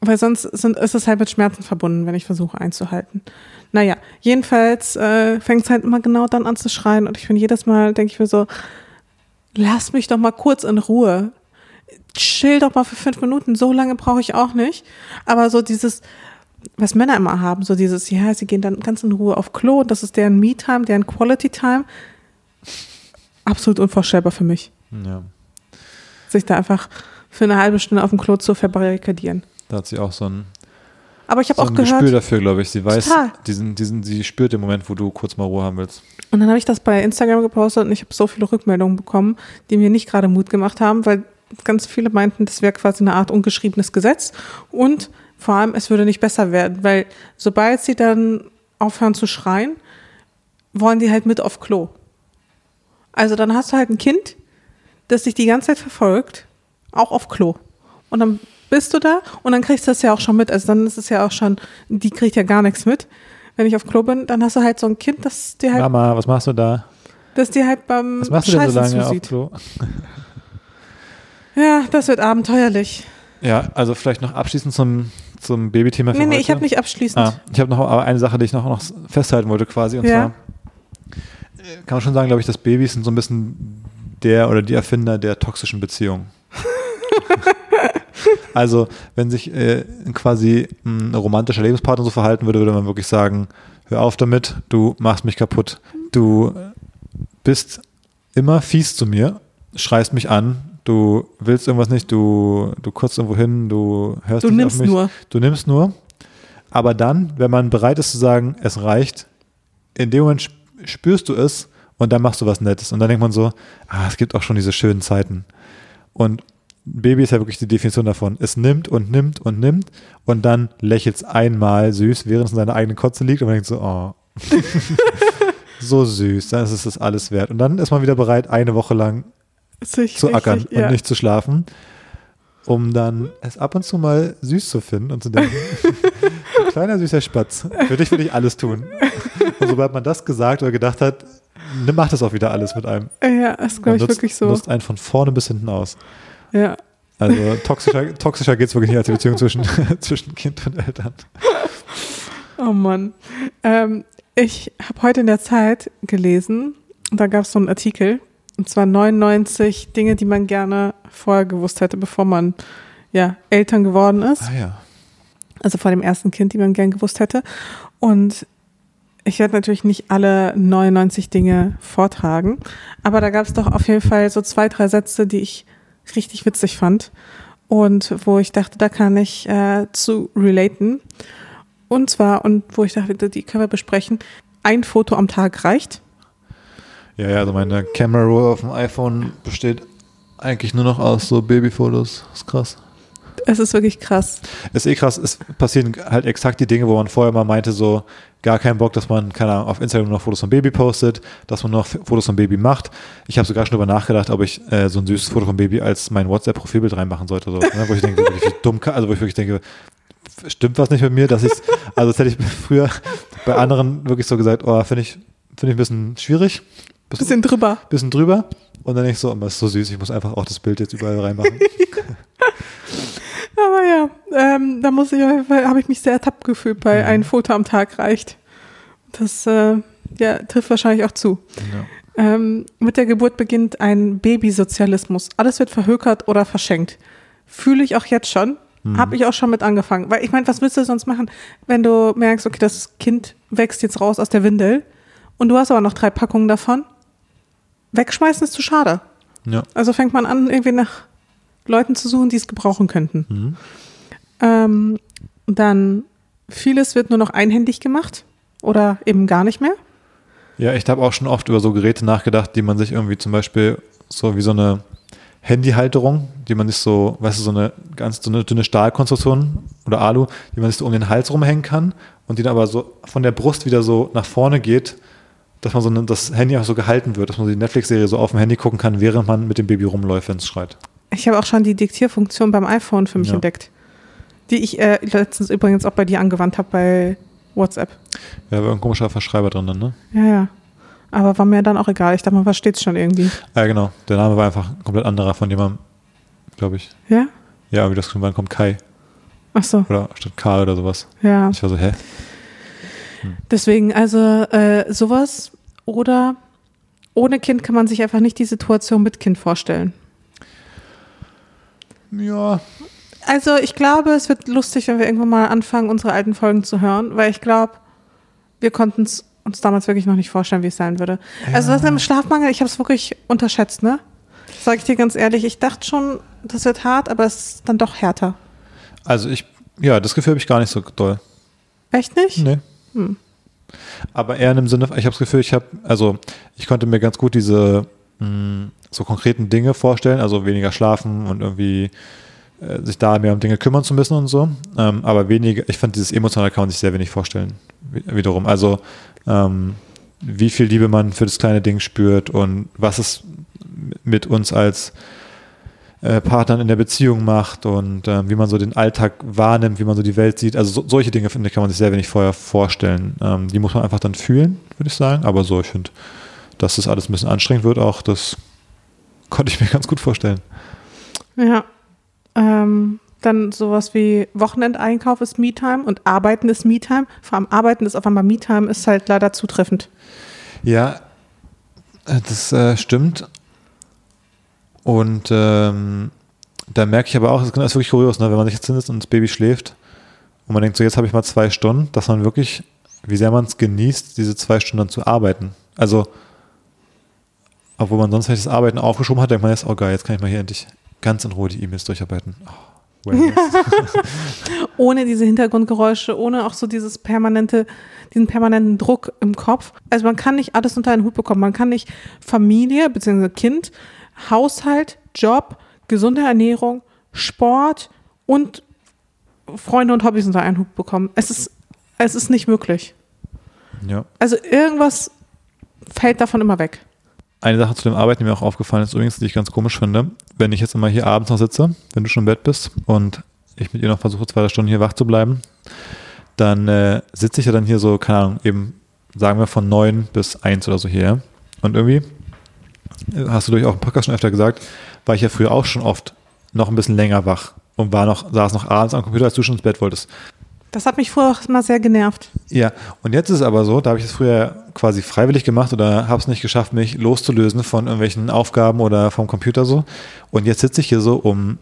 A: weil sonst sind, ist es halt mit Schmerzen verbunden, wenn ich versuche einzuhalten. Naja, jedenfalls äh, fängt es halt immer genau dann an zu schreien und ich bin jedes Mal, denke ich mir so, lass mich doch mal kurz in Ruhe. Chill doch mal für fünf Minuten, so lange brauche ich auch nicht. Aber so dieses, was Männer immer haben, so dieses, ja, sie gehen dann ganz in Ruhe auf Klo, das ist deren Me-Time, deren Quality-Time. Absolut unvorstellbar für mich,
B: Ja.
A: Sich da einfach für eine halbe Stunde auf dem Klo zu verbarrikadieren.
B: Da hat sie auch so ein,
A: Aber ich habe
B: so
A: auch
B: ein
A: gehört,
B: Gespür dafür, glaube ich. Sie weiß,
A: Total.
B: diesen, diesen, sie spürt den Moment, wo du kurz mal Ruhe haben willst.
A: und dann habe ich das bei Instagram gepostet und ich habe so viele Rückmeldungen bekommen, die mir nicht gerade Mut gemacht haben, weil ganz viele meinten, das wäre quasi eine Art ungeschriebenes Gesetz und vor allem, es würde nicht besser werden, weil sobald sie dann aufhören zu schreien, wollen die halt mit auf Klo. Also dann hast du halt ein Kind, das dich die ganze Zeit verfolgt, auch auf Klo. Und dann bist du da und dann kriegst du das ja auch schon mit. Also dann ist es ja auch schon, die kriegt ja gar nichts mit. Wenn ich auf Klo bin, dann hast du halt so ein Kind, das dir halt,
B: Mama, was machst du da?
A: das dir halt beim
B: Was machst du denn so lange auf
A: zusieht.
B: Klo?
A: Ja, das wird abenteuerlich.
B: Ja, also vielleicht noch abschließend zum, zum Babythema
A: Nee, nee,
B: heute.
A: ich habe nicht abschließend.
B: Ah, ich habe noch aber eine Sache, die ich noch, noch festhalten wollte quasi. Und
A: Ja.
B: zwar äh, kann man schon sagen, glaube ich, dass Babys sind so ein bisschen der oder die Erfinder der toxischen Beziehung. also, wenn sich äh, quasi ein romantischer Lebenspartner so verhalten würde, würde man wirklich sagen, hör auf damit, du machst mich kaputt. Du bist immer fies zu mir, schreist mich an, du willst irgendwas nicht, du, du kurzt irgendwo hin, du hörst
A: Du
B: nicht
A: nimmst
B: auf mich.
A: nur.
B: Du nimmst nur. Aber dann, wenn man bereit ist zu sagen, es reicht, in dem Moment sp- spürst du es und dann machst du was Nettes. Und dann denkt man so, ah, es gibt auch schon diese schönen Zeiten. Und Baby ist ja wirklich die Definition davon. Es nimmt und nimmt und nimmt und dann lächelt es einmal süß, während es in seiner eigenen Kotze liegt und man denkt so, oh. so süß, dann ist es das alles wert. Und dann ist man wieder bereit, eine Woche lang
A: Sich
B: zu ackern
A: richtig,
B: und
A: ja.
B: nicht zu schlafen, um dann es ab und zu mal süß zu finden und zu denken, kleiner süßer Spatz, für dich will ich alles tun. Und sobald man das gesagt oder gedacht hat, macht das auch wieder alles mit einem.
A: Ja, ist, glaube ich,
B: nutzt,
A: wirklich so.
B: nutzt einen von vorne bis hinten aus.
A: Ja.
B: Also toxischer, toxischer geht es wirklich nicht als die Beziehung zwischen, zwischen Kind und Eltern.
A: Oh Mann. Ähm, ich habe heute in der Zeit gelesen, da gab es so einen Artikel, und zwar 99 Dinge, die man gerne vorher gewusst hätte, bevor man ja Eltern geworden ist.
B: Ah ja.
A: Also vor dem ersten Kind, die man gern gewusst hätte. Und ich werde natürlich nicht alle 99 Dinge vortragen, aber da gab es doch auf jeden Fall so zwei, drei Sätze, die ich richtig witzig fand und wo ich dachte, da kann ich äh, zu relaten. Und zwar, und wo ich dachte, die können wir besprechen, ein Foto am Tag reicht.
B: Ja, ja, also meine Camera Roll auf dem iPhone besteht eigentlich nur noch aus so Babyfotos. Das ist krass.
A: Es ist wirklich krass.
B: Ist eh krass, es passieren halt exakt die Dinge, wo man vorher mal meinte, so gar keinen Bock, dass man, keine Ahnung, auf Instagram noch Fotos vom Baby postet, dass man noch Fotos vom Baby macht. Ich habe sogar schon darüber nachgedacht, ob ich äh, so ein süßes Foto vom Baby als mein WhatsApp-Profilbild reinmachen sollte. So, ne? Wo ich denke, wirklich, dumm also wo ich wirklich denke, stimmt was nicht mit mir, dass ich, also das hätte ich früher bei anderen wirklich so gesagt, oh, finde ich, finde ich ein bisschen schwierig,
A: Bisschen drüber.
B: bisschen drüber. Und dann denke ich so, es ist so süß, ich muss einfach auch das Bild jetzt überall reinmachen.
A: Aber ja, ähm, da muss ich habe ich mich sehr ertappt gefühlt bei
B: Mhm.
A: ein Foto am Tag reicht. Das äh, ja, trifft wahrscheinlich auch zu.
B: ja.
A: Ähm, mit der Geburt beginnt ein Babysozialismus. Alles wird verhökert oder verschenkt. Fühle ich auch jetzt schon.
B: Mhm.
A: Habe ich auch schon mit angefangen. Weil ich meine, was willst du sonst machen, wenn du merkst, okay, das Kind wächst jetzt raus aus der Windel und du hast aber noch drei Packungen davon? Wegschmeißen ist zu schade.
B: ja.
A: Also fängt man an, irgendwie nach Leuten zu suchen, die es gebrauchen könnten.
B: Mhm.
A: Ähm, dann vieles wird nur noch einhändig gemacht oder eben gar nicht mehr.
B: Ja, ich habe auch schon oft über so Geräte nachgedacht, die man sich irgendwie zum Beispiel so wie so eine Handyhalterung, die man sich so, weißt du, so eine ganz so eine dünne Stahlkonstruktion oder Alu, die man sich so um den Hals rumhängen kann und die dann aber so von der Brust wieder so nach vorne geht, dass man so eine, das Handy auch so gehalten wird, dass man die Netflix-Serie so auf dem Handy gucken kann, während man mit dem Baby rumläuft, wenn es schreit.
A: Ich habe auch schon die Diktierfunktion beim iPhone für mich
B: Ja.
A: entdeckt. Die ich äh, letztens übrigens auch bei dir angewandt habe bei WhatsApp.
B: Ja, war ein komischer Verschreiber drin, ne?
A: Ja, ja. Aber war mir dann auch egal. Ich dachte, man versteht es schon irgendwie.
B: Ja, genau. Der Name war einfach ein komplett anderer von jemandem, glaube ich.
A: Ja?
B: Ja, wie das wann kommt Kai
A: Ach so,
B: oder statt Karl oder sowas.
A: ja.
B: Ich war so, hä?
A: Deswegen, also äh, sowas oder ohne Kind kann man sich einfach nicht die Situation mit Kind vorstellen.
B: Ja,
A: Also ich glaube, es wird lustig, wenn wir irgendwann mal anfangen, unsere alten Folgen zu hören, weil ich glaube, wir konnten es uns damals wirklich noch nicht vorstellen, wie es sein würde. Also das mit dem Schlafmangel, ich habe es wirklich unterschätzt, ne? Sag ich dir ganz ehrlich, ich dachte schon, das wird hart, aber es ist dann doch härter.
B: Also ich, ja, das Gefühl habe ich gar nicht so doll.
A: Echt nicht?
B: Nee.
A: Hm.
B: Aber eher in dem Sinne, ich habe das Gefühl, ich habe, also ich konnte mir ganz gut diese mh, so konkreten Dinge vorstellen, also weniger schlafen und irgendwie äh, sich da mehr um Dinge kümmern zu müssen und so. Ähm, aber weniger, ich fand dieses emotionale kann man sich sehr wenig vorstellen, wi- wiederum. Also ähm, wie viel Liebe man für das kleine Ding spürt und was es mit uns als äh, Partnern in der Beziehung macht und ähm, wie man so den Alltag wahrnimmt, wie man so die Welt sieht. Also so, solche Dinge, finde ich, kann man sich sehr wenig vorher vorstellen. Ähm, die muss man einfach dann fühlen, würde ich sagen. Aber so, ich finde, dass das alles ein bisschen anstrengend wird, auch das konnte ich mir ganz gut vorstellen.
A: Ja. Ähm, dann sowas wie Wochenendeinkauf ist Me-Time und Arbeiten ist Me-Time. Vor allem Arbeiten ist auf einmal Me-Time, ist halt leider zutreffend.
B: Ja, äh, das äh, stimmt. Und ähm, da merke ich aber auch, das ist wirklich kurios, ne? wenn man sich jetzt hinsetzt und das Baby schläft und man denkt so, jetzt habe ich mal zwei Stunden, dass man wirklich wie sehr man es genießt, diese zwei Stunden dann zu arbeiten. Also, obwohl man sonst vielleicht das Arbeiten aufgeschoben hat, denkt man jetzt, oh geil, jetzt kann ich mal hier endlich ganz in Ruhe die E-Mails durcharbeiten. Oh,
A: ohne diese Hintergrundgeräusche, ohne auch so dieses permanente, diesen permanenten Druck im Kopf. Also man kann nicht alles unter einen Hut bekommen. Man kann nicht Familie bzw. Kind, Haushalt, Job, gesunde Ernährung, Sport und Freunde und Hobbys unter einen Hut bekommen. Es ist, es ist nicht möglich.
B: ja.
A: Also irgendwas fällt davon immer weg.
B: Eine Sache zu dem Arbeiten, die mir auch aufgefallen ist, übrigens, die ich ganz komisch finde, wenn ich jetzt immer hier abends noch sitze, wenn du schon im Bett bist und ich mit ihr noch versuche, zwei drei Stunden hier wach zu bleiben, dann äh, sitze ich ja dann hier so, keine Ahnung, eben, sagen wir von neun bis eins oder so hier. Und irgendwie, äh, hast du durch auch im Podcast schon öfter gesagt, war ich ja früher auch schon oft noch ein bisschen länger wach und war noch, saß noch abends am Computer, als du schon ins Bett wolltest.
A: Das hat mich früher auch immer sehr genervt.
B: Ja, und jetzt ist es aber so, da habe ich es früher quasi freiwillig gemacht oder habe es nicht geschafft, mich loszulösen von irgendwelchen Aufgaben oder vom Computer so. Und jetzt sitze ich hier so um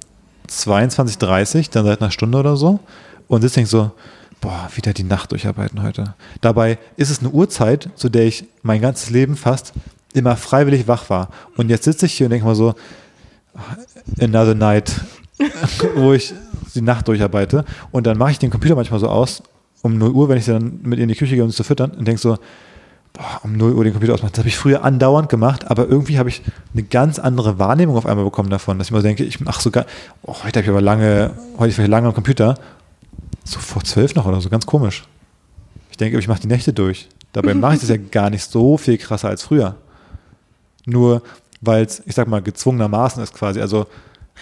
B: 22.30 dann seit einer Stunde oder so und sitze denk so, boah, wieder die Nacht durcharbeiten heute. Dabei ist es eine Uhrzeit, zu der ich mein ganzes Leben fast immer freiwillig wach war. Und jetzt sitze ich hier und denke mal so, another night, wo ich die Nacht durcharbeite. Und dann mache ich den Computer manchmal so aus, um 0 Uhr, wenn ich dann mit ihr in die Küche gehe, um sie zu füttern, und denke so, boah, um 0 Uhr den Computer ausmachen. Das habe ich früher andauernd gemacht, aber irgendwie habe ich eine ganz andere Wahrnehmung auf einmal bekommen davon, dass ich mal denke, ich ach sogar, oh, heute habe ich aber lange, heute war ich lange am Computer. So vor zwölf noch oder so, ganz komisch. Ich denke, ich mache die Nächte durch. Dabei mache ich das ja gar nicht so viel krasser als früher. Nur weil es, ich sag mal, gezwungenermaßen ist quasi. Also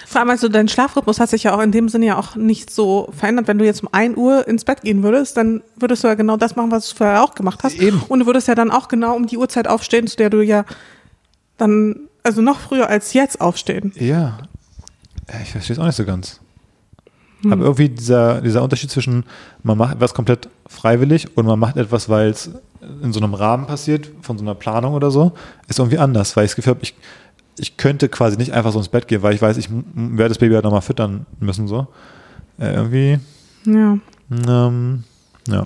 A: Vor allem, also dein Schlafrhythmus hat sich ja auch in dem Sinne ja auch nicht so verändert. Wenn du jetzt um 1 Uhr ins Bett gehen würdest, dann würdest du ja genau das machen, was du vorher auch gemacht hast.
B: Eben.
A: Und du würdest ja dann auch genau um die Uhrzeit aufstehen, zu der du ja dann, also noch früher als jetzt aufstehen.
B: Ja, ich verstehe es auch nicht so ganz. Aber irgendwie dieser, dieser Unterschied zwischen, man macht etwas komplett freiwillig und man macht etwas, weil es in so einem Rahmen passiert, von so einer Planung oder so, ist irgendwie anders, weil ich das Gefühl habe, ich, ich könnte quasi nicht einfach so ins Bett gehen, weil ich weiß, ich werde das Baby halt nochmal füttern müssen, so. Äh, irgendwie,
A: Ja.
B: ähm, ja,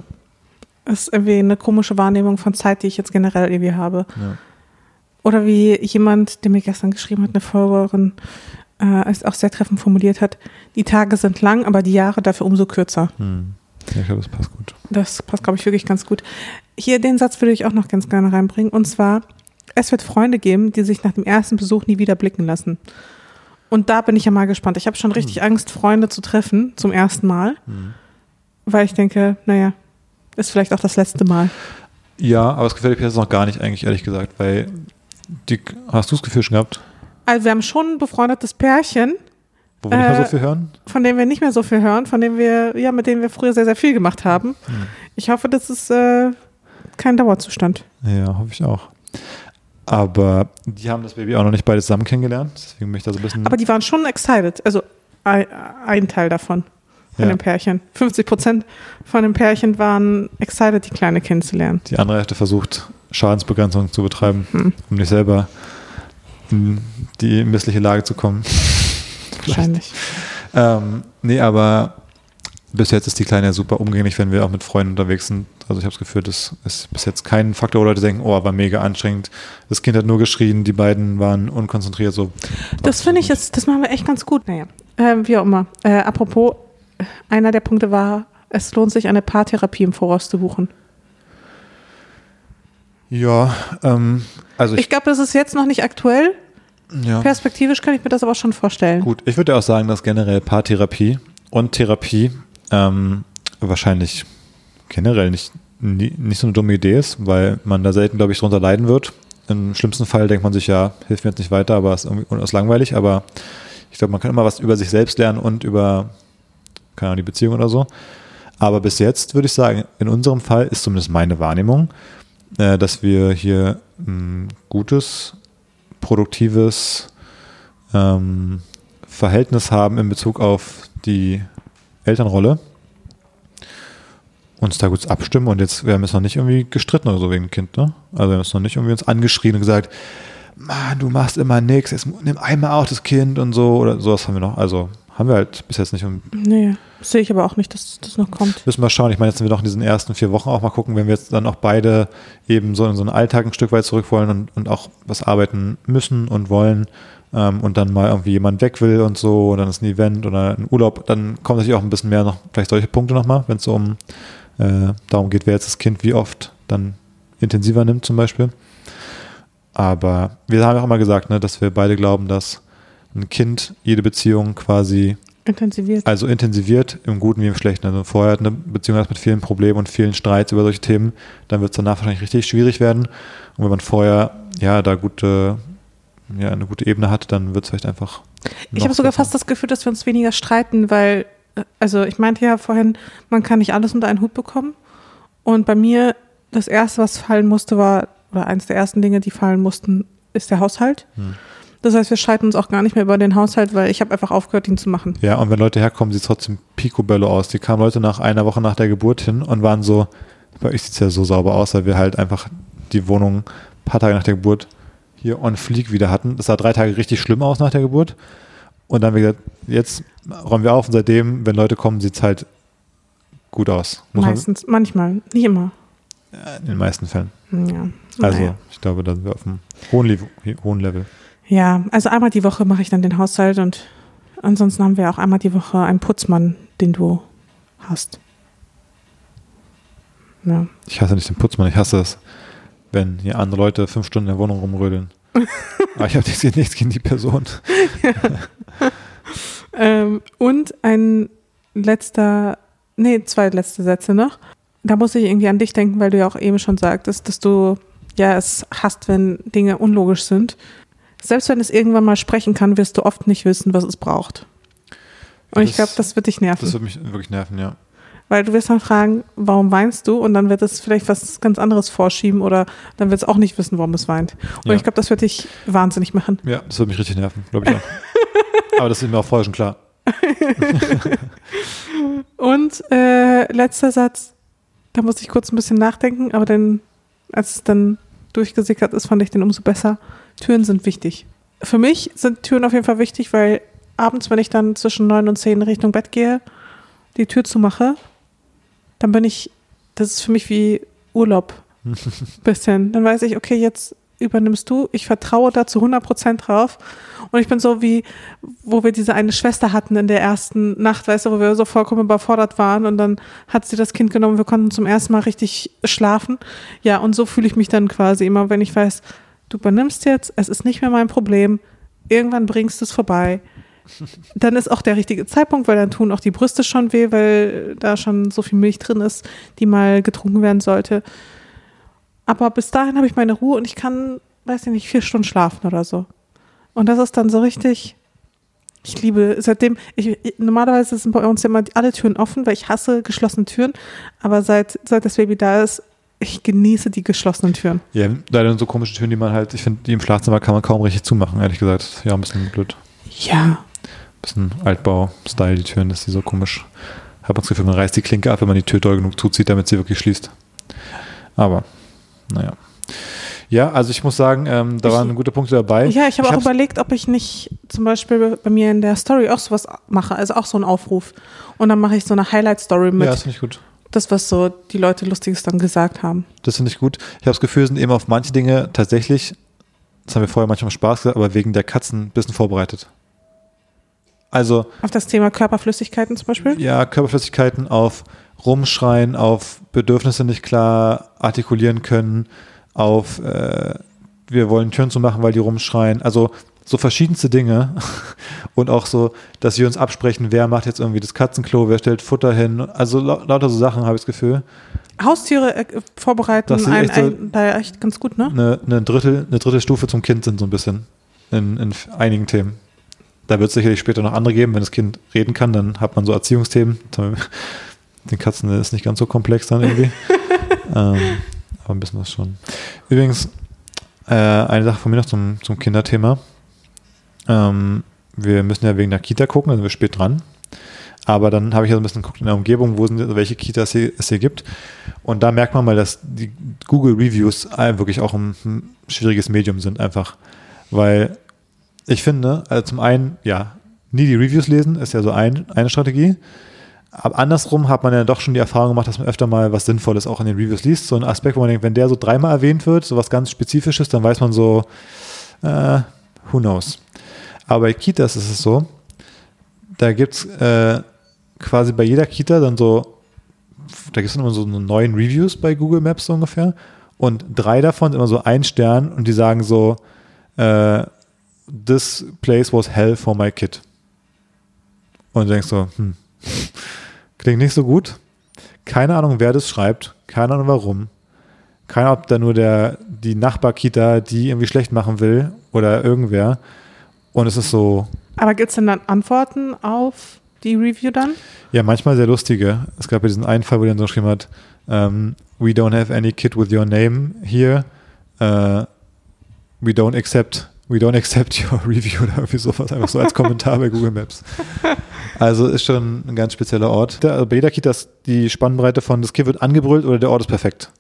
A: Das ist irgendwie eine komische Wahrnehmung von Zeit, die ich jetzt generell irgendwie habe.
B: ja.
A: Oder wie jemand, der mir gestern geschrieben hat, eine Folgerin, äh, es auch sehr treffend formuliert hat, die Tage sind lang, aber die Jahre dafür umso kürzer.
B: Hm. ja ich glaube, das passt gut.
A: Das passt, glaube ich, wirklich ganz gut. Hier den Satz würde ich auch noch ganz gerne reinbringen. Und zwar, es wird Freunde geben, die sich nach dem ersten Besuch nie wieder blicken lassen. Und da bin ich ja mal gespannt. Ich habe schon richtig Angst, Freunde zu treffen zum ersten Mal, weil ich denke, naja, ist vielleicht auch das letzte Mal.
B: Ja, aber es gefällt mir jetzt noch gar nicht eigentlich, ehrlich gesagt, weil die, hast du das Gefühl schon gehabt,
A: Also wir haben schon ein befreundetes Pärchen,
B: wo wir nicht mehr
A: Äh,
B: so viel hören?
A: von dem wir nicht mehr so viel hören, von dem wir, ja, mit denen wir früher sehr, sehr viel gemacht haben. Ich hoffe, das ist äh, kein Dauerzustand.
B: Ja, hoffe ich auch. Aber die haben das Baby auch noch nicht beide zusammen kennengelernt, deswegen bin ich da so ein bisschen.
A: Aber die waren schon excited. Also ein, ein Teil davon, von
B: Ja.
A: dem Pärchen. 50 Prozent von dem Pärchen waren excited, die Kleine kennenzulernen.
B: die andere Hälfte versucht, Schadensbegrenzung zu betreiben,
A: Hm.
B: um nicht selber in die missliche Lage zu kommen.
A: Wahrscheinlich.
B: Ähm, nee, aber bis jetzt ist die Kleine ja super umgänglich, wenn wir auch mit Freunden unterwegs sind. Also ich habe das Gefühl, das ist bis jetzt kein Faktor, wo Leute denken, oh, war mega anstrengend. Das Kind hat nur geschrien, die beiden waren unkonzentriert. So.
A: Das finde ich, jetzt, das machen wir echt ganz gut. Naja, ähm, wie auch immer. Äh, apropos, einer der Punkte war, es lohnt sich, eine Paartherapie im Voraus zu buchen.
B: Ja, ähm, also ich,
A: Ich glaube, das ist jetzt noch nicht aktuell.
B: ja.
A: Perspektivisch kann ich mir das aber schon vorstellen.
B: Gut, ich würde auch sagen, dass generell Paartherapie und Therapie ähm, wahrscheinlich generell nicht, nicht so eine dumme Idee ist, weil man da selten, glaube ich, drunter leiden wird. Im schlimmsten Fall denkt man sich, ja, hilft mir jetzt nicht weiter, aber ist irgendwie ist langweilig. Aber ich glaube, man kann immer was über sich selbst lernen und über, keine Ahnung, die Beziehung oder so. Aber bis jetzt würde ich sagen, in unserem Fall ist zumindest meine Wahrnehmung, äh, dass wir hier ein gutes, produktives ähm, Verhältnis haben in Bezug auf die Elternrolle. Uns da gut abstimmen und jetzt, wir haben jetzt noch nicht irgendwie gestritten oder so wegen dem Kind, ne? Also wir haben jetzt noch nicht irgendwie uns angeschrien und gesagt, Mann, du machst immer nichts, jetzt nimm einmal auch das Kind und so oder sowas haben wir noch. Also haben wir halt bis jetzt nicht. Und
A: Nee, Sehe ich aber auch nicht, dass das noch kommt.
B: Müssen wir schauen. Ich meine, jetzt sind wir noch in diesen ersten vier Wochen auch mal gucken, wenn wir jetzt dann auch beide eben so in so einen Alltag ein Stück weit zurück wollen und, und auch was arbeiten müssen und wollen ähm, und dann mal irgendwie jemand weg will und so, und dann ist ein Event oder ein Urlaub, dann kommen natürlich auch ein bisschen mehr noch, vielleicht solche Punkte nochmal, wenn es so um äh, darum geht, wer jetzt das Kind wie oft dann intensiver nimmt zum Beispiel. Aber wir haben auch immer gesagt, ne, dass wir beide glauben, dass ein Kind jede Beziehung quasi
A: Intensiviert.
B: also intensiviert, im Guten wie im Schlechten. Also vorher hat eine Beziehung hat mit vielen Problemen und vielen Streits über solche Themen, dann wird es danach wahrscheinlich richtig schwierig werden. Und wenn man vorher ja da gute, ja, eine gute Ebene hat, dann wird es vielleicht einfach.
A: Ich habe sogar
B: besser.
A: fast das Gefühl, dass wir uns weniger streiten, weil, äh, also ich meinte ja vorhin, man kann nicht alles unter einen Hut bekommen. Und bei mir, das Erste, was fallen musste, war, oder eins der ersten Dinge, die fallen mussten, ist der Haushalt.
B: Hm.
A: Das heißt, wir streiten uns auch gar nicht mehr über den Haushalt, weil ich habe einfach aufgehört, ihn zu machen.
B: Ja, und wenn Leute herkommen, sieht es trotzdem picobello aus. Die kamen Leute nach einer Woche nach der Geburt hin und waren so, bei euch sieht es ja so sauber aus, weil wir halt einfach die Wohnung ein paar Tage nach der Geburt hier on fleek wieder hatten. Das sah drei Tage richtig schlimm aus nach der Geburt. Und dann haben wir gesagt, jetzt räumen wir auf und seitdem, wenn Leute kommen, sieht es halt gut aus. Muss
A: Meistens, manchmal, nicht immer.
B: man in den meisten Fällen.
A: Ja.
B: Also
A: naja.
B: ich glaube, da sind wir auf einem hohen, Level, hohen Level.
A: Ja, also einmal die Woche mache ich dann den Haushalt und ansonsten haben wir auch einmal die Woche einen Putzmann, den du hast. Ja.
B: Ich hasse nicht den Putzmann, ich hasse es, wenn hier andere Leute fünf Stunden in der Wohnung rumrödeln. Aber ich habe nichts, nichts gegen die Person.
A: Ähm, und ein letzter, nee, zwei letzte Sätze noch. Da muss ich irgendwie an dich denken, weil du ja auch eben schon sagtest, dass du ja es hasst, wenn Dinge unlogisch sind. Selbst wenn es irgendwann mal sprechen kann, wirst du oft nicht wissen, was es braucht. Und ich
B: Das-
A: glaube, das wird dich nerven.
B: Das würde mich wirklich nerven, ja.
A: Weil du wirst dann fragen, warum weinst du? Und dann wird es vielleicht was ganz anderes vorschieben oder dann wird es auch nicht wissen, warum es weint. Und
B: Ja.
A: ich glaube, das wird dich wahnsinnig machen.
B: Ja, das würde mich richtig nerven, glaube ich auch. Aber das ist mir auch vorher schon klar.
A: Und äh, letzter Satz, da muss ich kurz ein bisschen nachdenken, aber dann, als es dann durchgesickert ist, fand ich den umso besser. Türen sind wichtig. Für mich sind Türen auf jeden Fall wichtig, weil abends, wenn ich dann zwischen neun und zehn Richtung Bett gehe, die Tür zumache, dann bin ich, das ist für mich wie Urlaub. Bisschen. Dann weiß ich, okay, jetzt übernimmst du. Ich vertraue da zu 100% drauf. Und ich bin so wie, wo wir diese eine Schwester hatten in der ersten Nacht, weißt du, wo wir so vollkommen überfordert waren und dann hat sie das Kind genommen, wir konnten zum ersten Mal richtig schlafen. Ja, und so fühle ich mich dann quasi immer, wenn ich weiß, du übernimmst jetzt, es ist nicht mehr mein Problem, irgendwann bringst du es vorbei. Dann ist auch der richtige Zeitpunkt, weil dann tun auch die Brüste schon weh, weil da schon so viel Milch drin ist, die mal getrunken werden sollte. Aber bis dahin habe ich meine Ruhe und ich kann, weiß ich nicht, vier Stunden schlafen oder so. Und das ist dann so richtig. Ich liebe, seitdem, ich, normalerweise sind bei uns immer alle Türen offen, weil ich hasse geschlossene Türen. Aber seit, seit das Baby da ist, ich genieße die geschlossenen Türen.
B: Ja, leider so komische Türen, die man halt, ich finde, die im Schlafzimmer kann man kaum richtig zumachen, ehrlich gesagt. Ja, ein bisschen blöd.
A: Ja.
B: Ein bisschen Altbau-Style, die Türen, dass die so komisch. Ich habe das Gefühl, man reißt die Klinke ab, wenn man die Tür doll genug zuzieht, damit sie wirklich schließt. Aber, naja. Ja, also ich muss sagen, ähm, da
A: Ich-
B: waren gute Punkte dabei.
A: Ja, ich habe auch überlegt, ob ich nicht zum Beispiel bei mir in der Story auch sowas mache, also auch so einen Aufruf. Und dann mache ich so eine Highlight-Story mit
B: Ja, das finde ich gut.
A: das, was so die Leute Lustiges dann gesagt haben.
B: Das finde ich gut. Ich habe das Gefühl, sind eben auf manche Dinge tatsächlich, das haben wir vorher manchmal Spaß gesagt, aber wegen der Katzen ein bisschen vorbereitet. Also,
A: Auf das Thema Körperflüssigkeiten zum Beispiel.
B: ja, Körperflüssigkeiten auf Rumschreien, auf Bedürfnisse nicht klar artikulieren können, auf äh, wir wollen Türen zu machen, weil die rumschreien. Also so verschiedenste Dinge und auch so, dass wir uns absprechen, wer macht jetzt irgendwie das Katzenklo, wer stellt Futter hin. Also lau lauter so Sachen habe ich das Gefühl.
A: Haustiere äh, vorbereiten,
B: Das ist
A: ein,
B: echt so-
A: ein, da echt ganz gut, ne?
B: Eine, eine, Drittel, eine dritte Stufe zum Kind sind so ein bisschen in, in einigen Themen. Da wird es sicherlich später noch andere geben. Wenn das Kind reden kann, dann hat man so Erziehungsthemen. Den Katzen ist nicht ganz so komplex dann irgendwie. ähm, aber ein bisschen was schon. Übrigens, äh, eine Sache von mir noch zum, zum Kinderthema. Ähm, wir müssen ja wegen der Kita gucken, da sind wir spät dran. Aber dann habe ich ja so ein bisschen geguckt in der Umgebung, wo sind, welche Kitas hier, es hier gibt. Und da merkt man mal, dass die Google Reviews äh, wirklich auch ein schwieriges Medium sind, einfach. Weil ich finde, also zum einen, ja, nie die Reviews lesen, ist ja so ein, eine Strategie. Aber andersrum hat man ja doch schon die Erfahrung gemacht, dass man öfter mal was Sinnvolles auch in den Reviews liest. So ein Aspekt, wo man denkt, wenn der so dreimal erwähnt wird, so was ganz Spezifisches, dann weiß man so, äh, who knows. Aber bei Kitas ist es so, da gibt es äh, quasi bei jeder Kita dann so, da gibt es immer so neun Reviews bei Google Maps so ungefähr. Und drei davon sind immer so ein Stern und die sagen so, äh, this place was hell for my kid. Und du denkst so, hm, klingt nicht so gut. Keine Ahnung, wer das schreibt, keine Ahnung warum. Keine Ahnung, ob da nur der, die Nachbarkita, die irgendwie schlecht machen will oder irgendwer. Und es ist so,
A: Aber gibt es denn dann Antworten auf die Review dann?
B: Ja, manchmal sehr lustige. Es gab ja diesen einen Fall, wo der dann so geschrieben hat, ähm, we don't have any kid with your name here. Uh, we don't accept, we don't accept your review oder irgendwie sowas, einfach so als Kommentar bei Google Maps. Also ist schon ein ganz spezieller Ort. Da, also bei jeder Kita ist die Spannbreite von das Kind wird angebrüllt oder der Ort ist perfekt.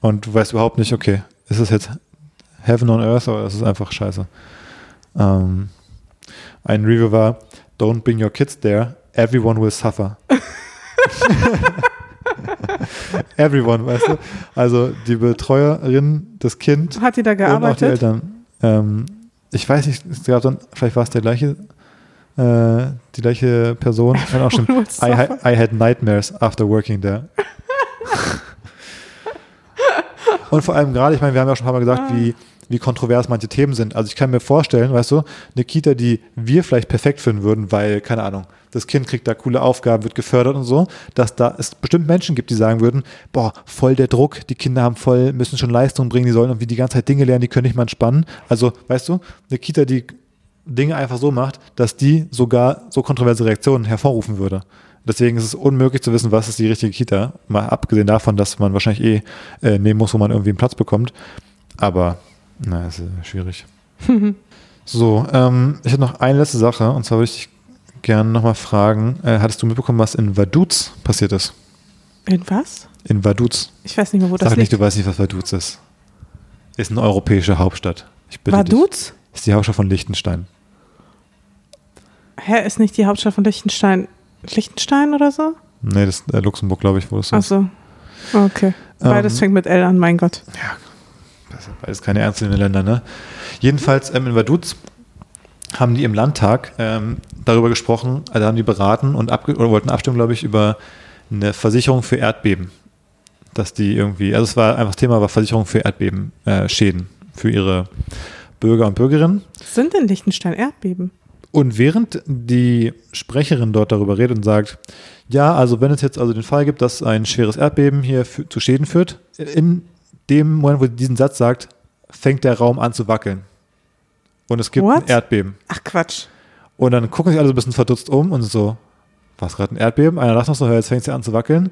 B: Und du weißt überhaupt nicht, okay, ist es jetzt Heaven on Earth oder ist es einfach scheiße? Ähm, ein Review war, don't bring your kids there, everyone will suffer. everyone, weißt du? Also die Betreuerin, das Kind
A: Hat die da
B: und auch die
A: gearbeitet?
B: Eltern. Ähm, ich weiß nicht, es gab dann, vielleicht war es der gleiche, äh, die gleiche Person. Kann auch.
A: Will
B: I, I had nightmares after working there. Und vor allem gerade, ich meine, wir haben ja schon ein paar Mal gesagt,
A: Ah.
B: wie, wie kontrovers manche Themen sind. Also ich kann mir vorstellen, weißt du, eine Kita, die wir vielleicht perfekt finden würden, weil, keine Ahnung, das Kind kriegt da coole Aufgaben, wird gefördert und so, dass da es bestimmt Menschen gibt, die sagen würden, boah, voll der Druck, die Kinder haben voll, müssen schon Leistung bringen, die sollen irgendwie die ganze Zeit Dinge lernen, die können nicht mal entspannen. Also, weißt du, eine Kita, die Dinge einfach so macht, dass die sogar so kontroverse Reaktionen hervorrufen würde. Deswegen ist es unmöglich zu wissen, was ist die richtige Kita. Mal abgesehen davon, dass man wahrscheinlich eh äh, nehmen muss, wo man irgendwie einen Platz bekommt. Aber, na, ist äh, schwierig. so, ähm, ich hätte noch eine letzte Sache und zwar würde ich gerne nochmal fragen: äh, Hattest du mitbekommen, was in Vaduz passiert ist?
A: In was?
B: In Vaduz.
A: Ich weiß nicht mehr, wo das
B: Sag nicht, du weißt nicht, was Vaduz ist. Ist eine europäische Hauptstadt. Bitte dich.
A: Vaduz?
B: Ist die Hauptstadt von Liechtenstein.
A: Hä, ist nicht die Hauptstadt von Liechtenstein Liechtenstein oder so?
B: Nee, das ist äh, Luxemburg, glaube ich, wo das ist.
A: Achso. Okay. Beides
B: Ähm,
A: fängt mit L an, mein Gott.
B: Das sind beides keine ernstzunehmenden Länder, ne? Jedenfalls ähm, in Vaduz haben die im Landtag ähm, darüber gesprochen, also haben die beraten und abge oder wollten abstimmen, glaube ich, über eine Versicherung für Erdbeben. Dass die irgendwie, also es war einfach das Thema war Versicherung für Erdbeben, äh, Schäden für ihre Bürger und Bürgerinnen.
A: Sind in Liechtenstein Erdbeben?
B: Und während die Sprecherin dort darüber redet und sagt, ja, also wenn es jetzt also den Fall gibt, dass ein schweres Erdbeben hier zu Schäden führt, in dem Moment, wo sie diesen Satz sagt, fängt der Raum an zu wackeln. Und es gibt
A: What?
B: ein Erdbeben.
A: Ach Quatsch.
B: Und dann gucken sich alle so ein bisschen verdutzt um und so, was gerade ein Erdbeben? Einer lacht noch so, jetzt fängt sie an zu wackeln.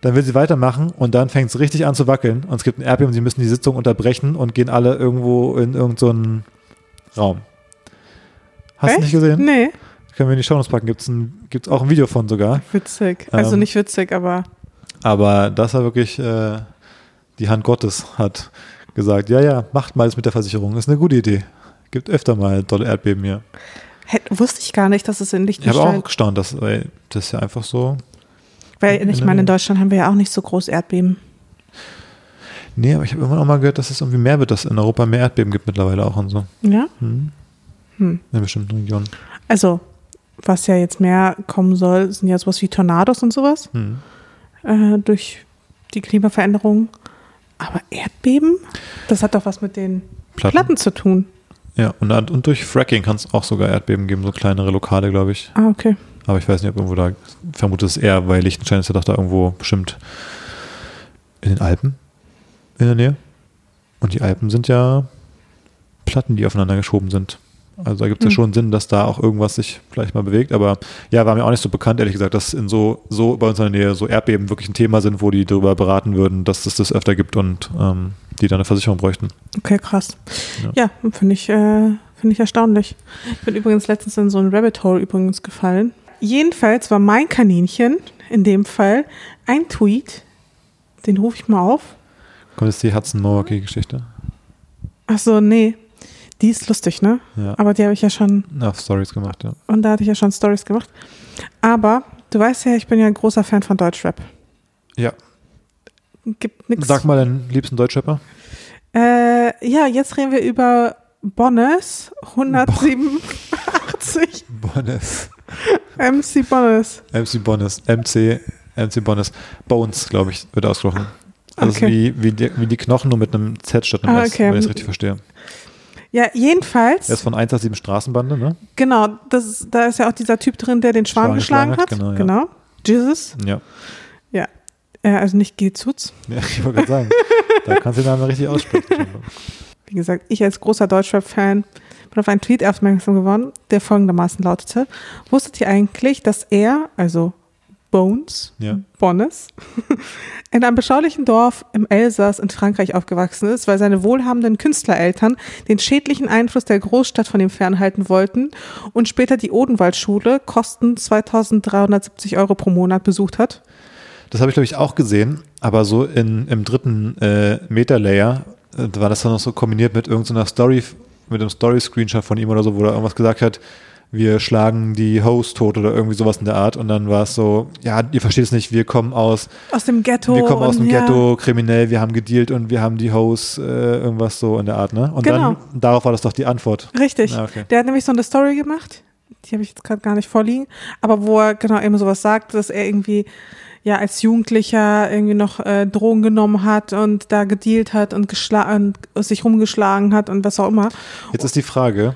B: Dann will sie weitermachen und dann fängt es richtig an zu wackeln. Und es gibt ein Erdbeben, sie müssen die Sitzung unterbrechen und gehen alle irgendwo in irgendeinen Raum. Hast du
A: Echt?
B: nicht gesehen?
A: Nee.
B: Können wir in die Shownotes packen. Gibt es gibt's auch ein Video von sogar.
A: Witzig. Also
B: Ähm.
A: nicht witzig, aber
B: Aber das war wirklich äh, die Hand Gottes hat gesagt, ja, ja, macht mal das mit der Versicherung. Ist eine gute Idee. Gibt öfter mal tolle Erdbeben hier.
A: Hä, wusste ich gar nicht, dass es in
B: Ich habe
A: Liechtenstein.
B: auch gestaunt, dass, das ist ja einfach so.
A: weil ich meine, in. Deutschland haben wir ja auch nicht so groß Erdbeben.
B: Nee, aber ich habe immer noch mal gehört, dass es irgendwie mehr wird, dass in Europa mehr Erdbeben gibt mittlerweile auch und so.
A: Ja?
B: Hm.
A: Hm.
B: In bestimmten Regionen.
A: Also, was ja jetzt mehr kommen soll, sind ja sowas wie Tornados und sowas
B: Hm.
A: äh, durch die Klimaveränderung. Aber Erdbeben? Das hat doch was mit den
B: Platten.
A: Platten zu tun.
B: Ja, und, und durch Fracking kann es auch sogar Erdbeben geben, so kleinere Lokale, glaube ich.
A: Ah, okay.
B: Aber ich weiß nicht, ob irgendwo da, vermute es eher, weil Liechtenstein ist ja doch da irgendwo bestimmt in den Alpen in der Nähe. Und die Alpen sind ja Platten, die aufeinander geschoben sind. Also da gibt es
A: Hm.
B: ja schon Sinn, dass da auch irgendwas sich vielleicht mal bewegt. Aber ja, war mir auch nicht so bekannt, ehrlich gesagt, dass in so, so bei uns in der Nähe so Erdbeben wirklich ein Thema sind, wo die darüber beraten würden, dass es das öfter gibt und ähm, die dann eine Versicherung bräuchten.
A: Okay, krass.
B: Ja.
A: Ja, finde ich, äh, finde ich erstaunlich. Ich bin übrigens letztens in so ein Rabbit Hole übrigens gefallen. Jedenfalls war mein Kaninchen in dem Fall ein Tweet, den rufe ich mal auf.
B: Kommt jetzt die Hudson-Milwaukee-Geschichte?
A: Ach so, nee. Die ist lustig, ne?
B: Ja.
A: Aber die habe ich ja schon
B: Auf Stories gemacht, ja.
A: Und da hatte ich ja schon Stories gemacht. Aber du weißt ja, ich bin ja ein großer Fan von Deutschrap.
B: Ja.
A: Gibt nix.
B: Sag mal deinen liebsten Deutschrapper.
A: Äh, ja, jetzt reden wir über Bonnes 187
B: Bonnes.
A: MC Bonnes.
B: MC Bonnes. MC, MC Bonnes. Bones, glaube ich, wird ausgesprochen. Also
A: Okay.
B: wie, wie, die, wie die Knochen, nur mit einem Z statt einem
A: Ah,
B: S,
A: okay.
B: wenn ich es richtig verstehe.
A: Ja, jedenfalls,
B: Er ist von 187 Straßenbande, ne?
A: genau, das da ist ja auch dieser Typ drin, der den Schwan
B: Schwan
A: geschlagen hat.
B: geschlagen hat, genau, ja.
A: genau. Jesus.
B: Ja.
A: Äh, also nicht Gilzutz.
B: ja ich wollte gerade sagen. da kannst du den Namen richtig aussprechen.
A: Wie gesagt, ich als großer Deutschrap-Fan bin auf einen Tweet aufmerksam geworden, der folgendermaßen lautete: Wusstet ihr eigentlich, dass er, also Bones,
B: Ja.
A: Bonnes, in einem beschaulichen Dorf im Elsass in Frankreich aufgewachsen ist, weil seine wohlhabenden Künstlereltern den schädlichen Einfluss der Großstadt von ihm fernhalten wollten und später die Odenwaldschule kosten 2370 Euro pro Monat besucht hat?
B: Das habe ich, glaube ich, auch gesehen, aber so in, im dritten äh, Meta-Layer äh, war das dann noch so kombiniert mit irgendeiner Story, mit einem Story-Screenshot von ihm oder so, wo er irgendwas gesagt hat, wir schlagen die Host tot oder irgendwie sowas in der Art. Und dann war es so, ja, ihr versteht es nicht, wir kommen aus,
A: Aus dem Ghetto.
B: wir kommen aus dem
A: ja,
B: Ghetto, kriminell, wir haben gedealt und wir haben die Host, äh, irgendwas so in der Art, ne? Und
A: Genau.
B: dann, darauf war das doch die Antwort.
A: Richtig.
B: Ah, okay.
A: Der hat nämlich so eine Story gemacht, die habe ich jetzt gerade gar nicht vorliegen, aber wo er genau eben sowas sagt, dass er irgendwie ja als Jugendlicher irgendwie noch äh, Drogen genommen hat und da gedealt hat und geschlagen, sich rumgeschlagen hat und was auch immer.
B: Jetzt ist die Frage,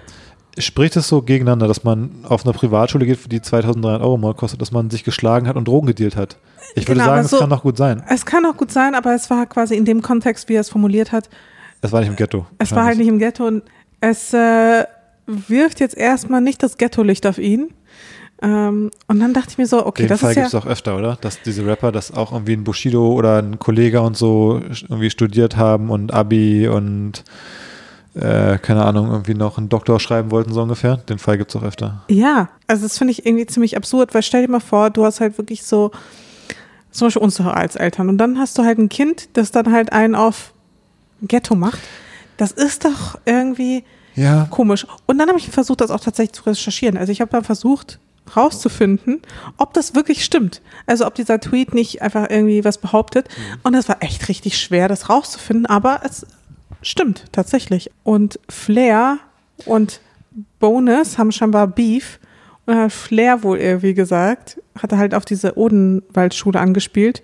B: spricht es so gegeneinander, dass man auf eine Privatschule geht, für die 2300 Euro mal kostet, dass man sich geschlagen hat und Drogen gedealt hat? Ich würde
A: Genau,
B: sagen, es
A: so-
B: kann doch gut sein.
A: Es kann auch gut sein, aber es war quasi in dem Kontext, wie er es formuliert hat.
B: Es war nicht im Ghetto.
A: Es war halt nicht im Ghetto und es äh, wirft jetzt erstmal nicht das Ghetto-Licht auf ihn. Ähm, und dann dachte ich mir so, okay,
B: Den
A: das
B: Fall
A: ist ja.
B: gibt es auch öfter, oder? Dass diese Rapper, das auch irgendwie ein Bushido oder ein Kollege und so irgendwie studiert haben und Abi und äh, keine Ahnung, irgendwie noch einen Doktor schreiben wollten, so ungefähr. Den Fall gibt es auch öfter.
A: Ja, also das finde ich irgendwie ziemlich absurd, weil stell dir mal vor, du hast halt wirklich so, zum Beispiel unsere als Eltern, und dann hast du halt ein Kind, das dann halt einen auf Ghetto macht. Das ist doch irgendwie
B: Ja.
A: komisch. Und dann habe ich versucht, das auch tatsächlich zu recherchieren. Also ich habe dann versucht, rauszufinden, ob das wirklich stimmt. Also ob dieser Tweet nicht einfach irgendwie was behauptet. Und es war echt richtig schwer, das rauszufinden, aber es stimmt tatsächlich. Und Flair und Bonus haben scheinbar Beef. Und dann hat Flair wohl irgendwie gesagt, hat er halt auf diese Odenwaldschule angespielt,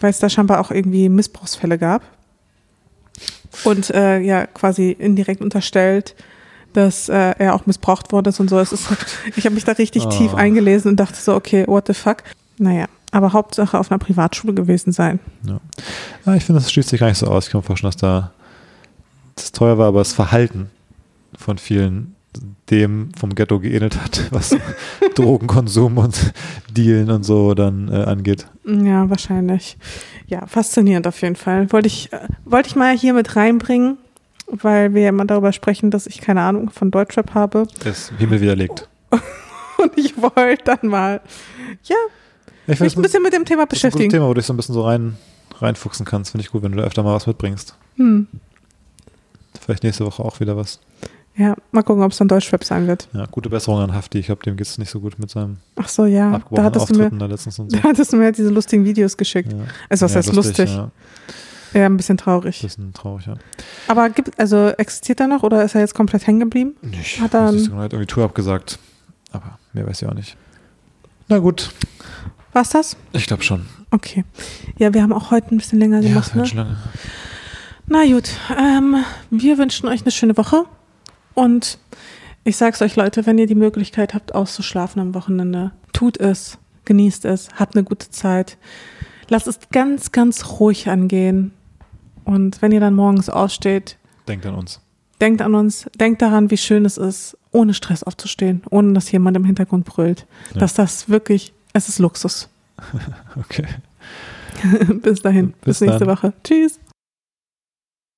A: weil es da scheinbar auch irgendwie Missbrauchsfälle gab. Und äh, ja, quasi indirekt unterstellt, dass äh, er auch missbraucht worden ist und so. Es ist, ich habe mich da richtig
B: Oh.
A: tief eingelesen und dachte so, okay, what the fuck. Naja, aber Hauptsache auf einer Privatschule gewesen sein.
B: ja ich finde, das schließt sich gar nicht so aus. Ich kann mir vorstellen, dass da das teuer war, aber das Verhalten von vielen dem vom Ghetto geähnelt hat, was Drogenkonsum und Dealen und so dann äh, angeht.
A: Ja, wahrscheinlich. Ja, faszinierend auf jeden Fall. Wollte ich, äh, wollte ich mal hier mit reinbringen, weil wir ja immer darüber sprechen, dass ich keine Ahnung von Deutschrap habe.
B: Ist Himmel widerlegt.
A: Und ich wollte dann mal, ja,
B: Ich
A: mich ein bisschen mit dem Thema
B: Das ist ein gutes
A: beschäftigen.
B: Thema, wo du dich so ein bisschen so rein, reinfuchsen kannst. Finde ich gut, wenn du da öfter mal was mitbringst.
A: Hm.
B: Vielleicht nächste Woche auch wieder was.
A: Ja, mal gucken, ob es dann Deutschrap sein wird.
B: Ja, gute Besserung an Hafti. Ich glaube, dem geht es nicht so gut mit seinem
A: Ach so, ja. Da hattest, du mir,
B: da so.
A: da hattest du mir halt diese lustigen Videos geschickt.
B: Ja.
A: Also was
B: Ja,
A: heißt lustig?
B: Ja,
A: Ja, ein bisschen traurig.
B: bisschen traurig, ja.
A: Aber gibt, also existiert er noch oder ist er jetzt komplett hängen geblieben?
B: Nicht.
A: Hat er
B: Hat
A: ein-
B: irgendwie Tour abgesagt. Aber mehr weiß ich auch nicht. Na gut,
A: War's das?
B: ich glaube schon.
A: Okay. Ja, wir haben auch heute ein bisschen länger
B: Ja,
A: gemacht,
B: wird
A: ne?
B: schon lange.
A: Na gut, ähm, wir wünschen euch eine schöne Woche und ich sag's euch Leute, wenn ihr die Möglichkeit habt auszuschlafen am Wochenende, tut es, genießt es, habt eine gute Zeit. Lasst es ganz, ganz ruhig angehen und wenn ihr dann morgens aussteht,
B: Denkt an uns.
A: denkt an uns, denkt daran, wie schön es ist, ohne Stress aufzustehen, ohne dass jemand im Hintergrund brüllt.
B: Ja.
A: Dass das wirklich, es ist Luxus.
B: Okay.
A: Bis dahin, bis,
B: Bis
A: nächste. Woche. Tschüss.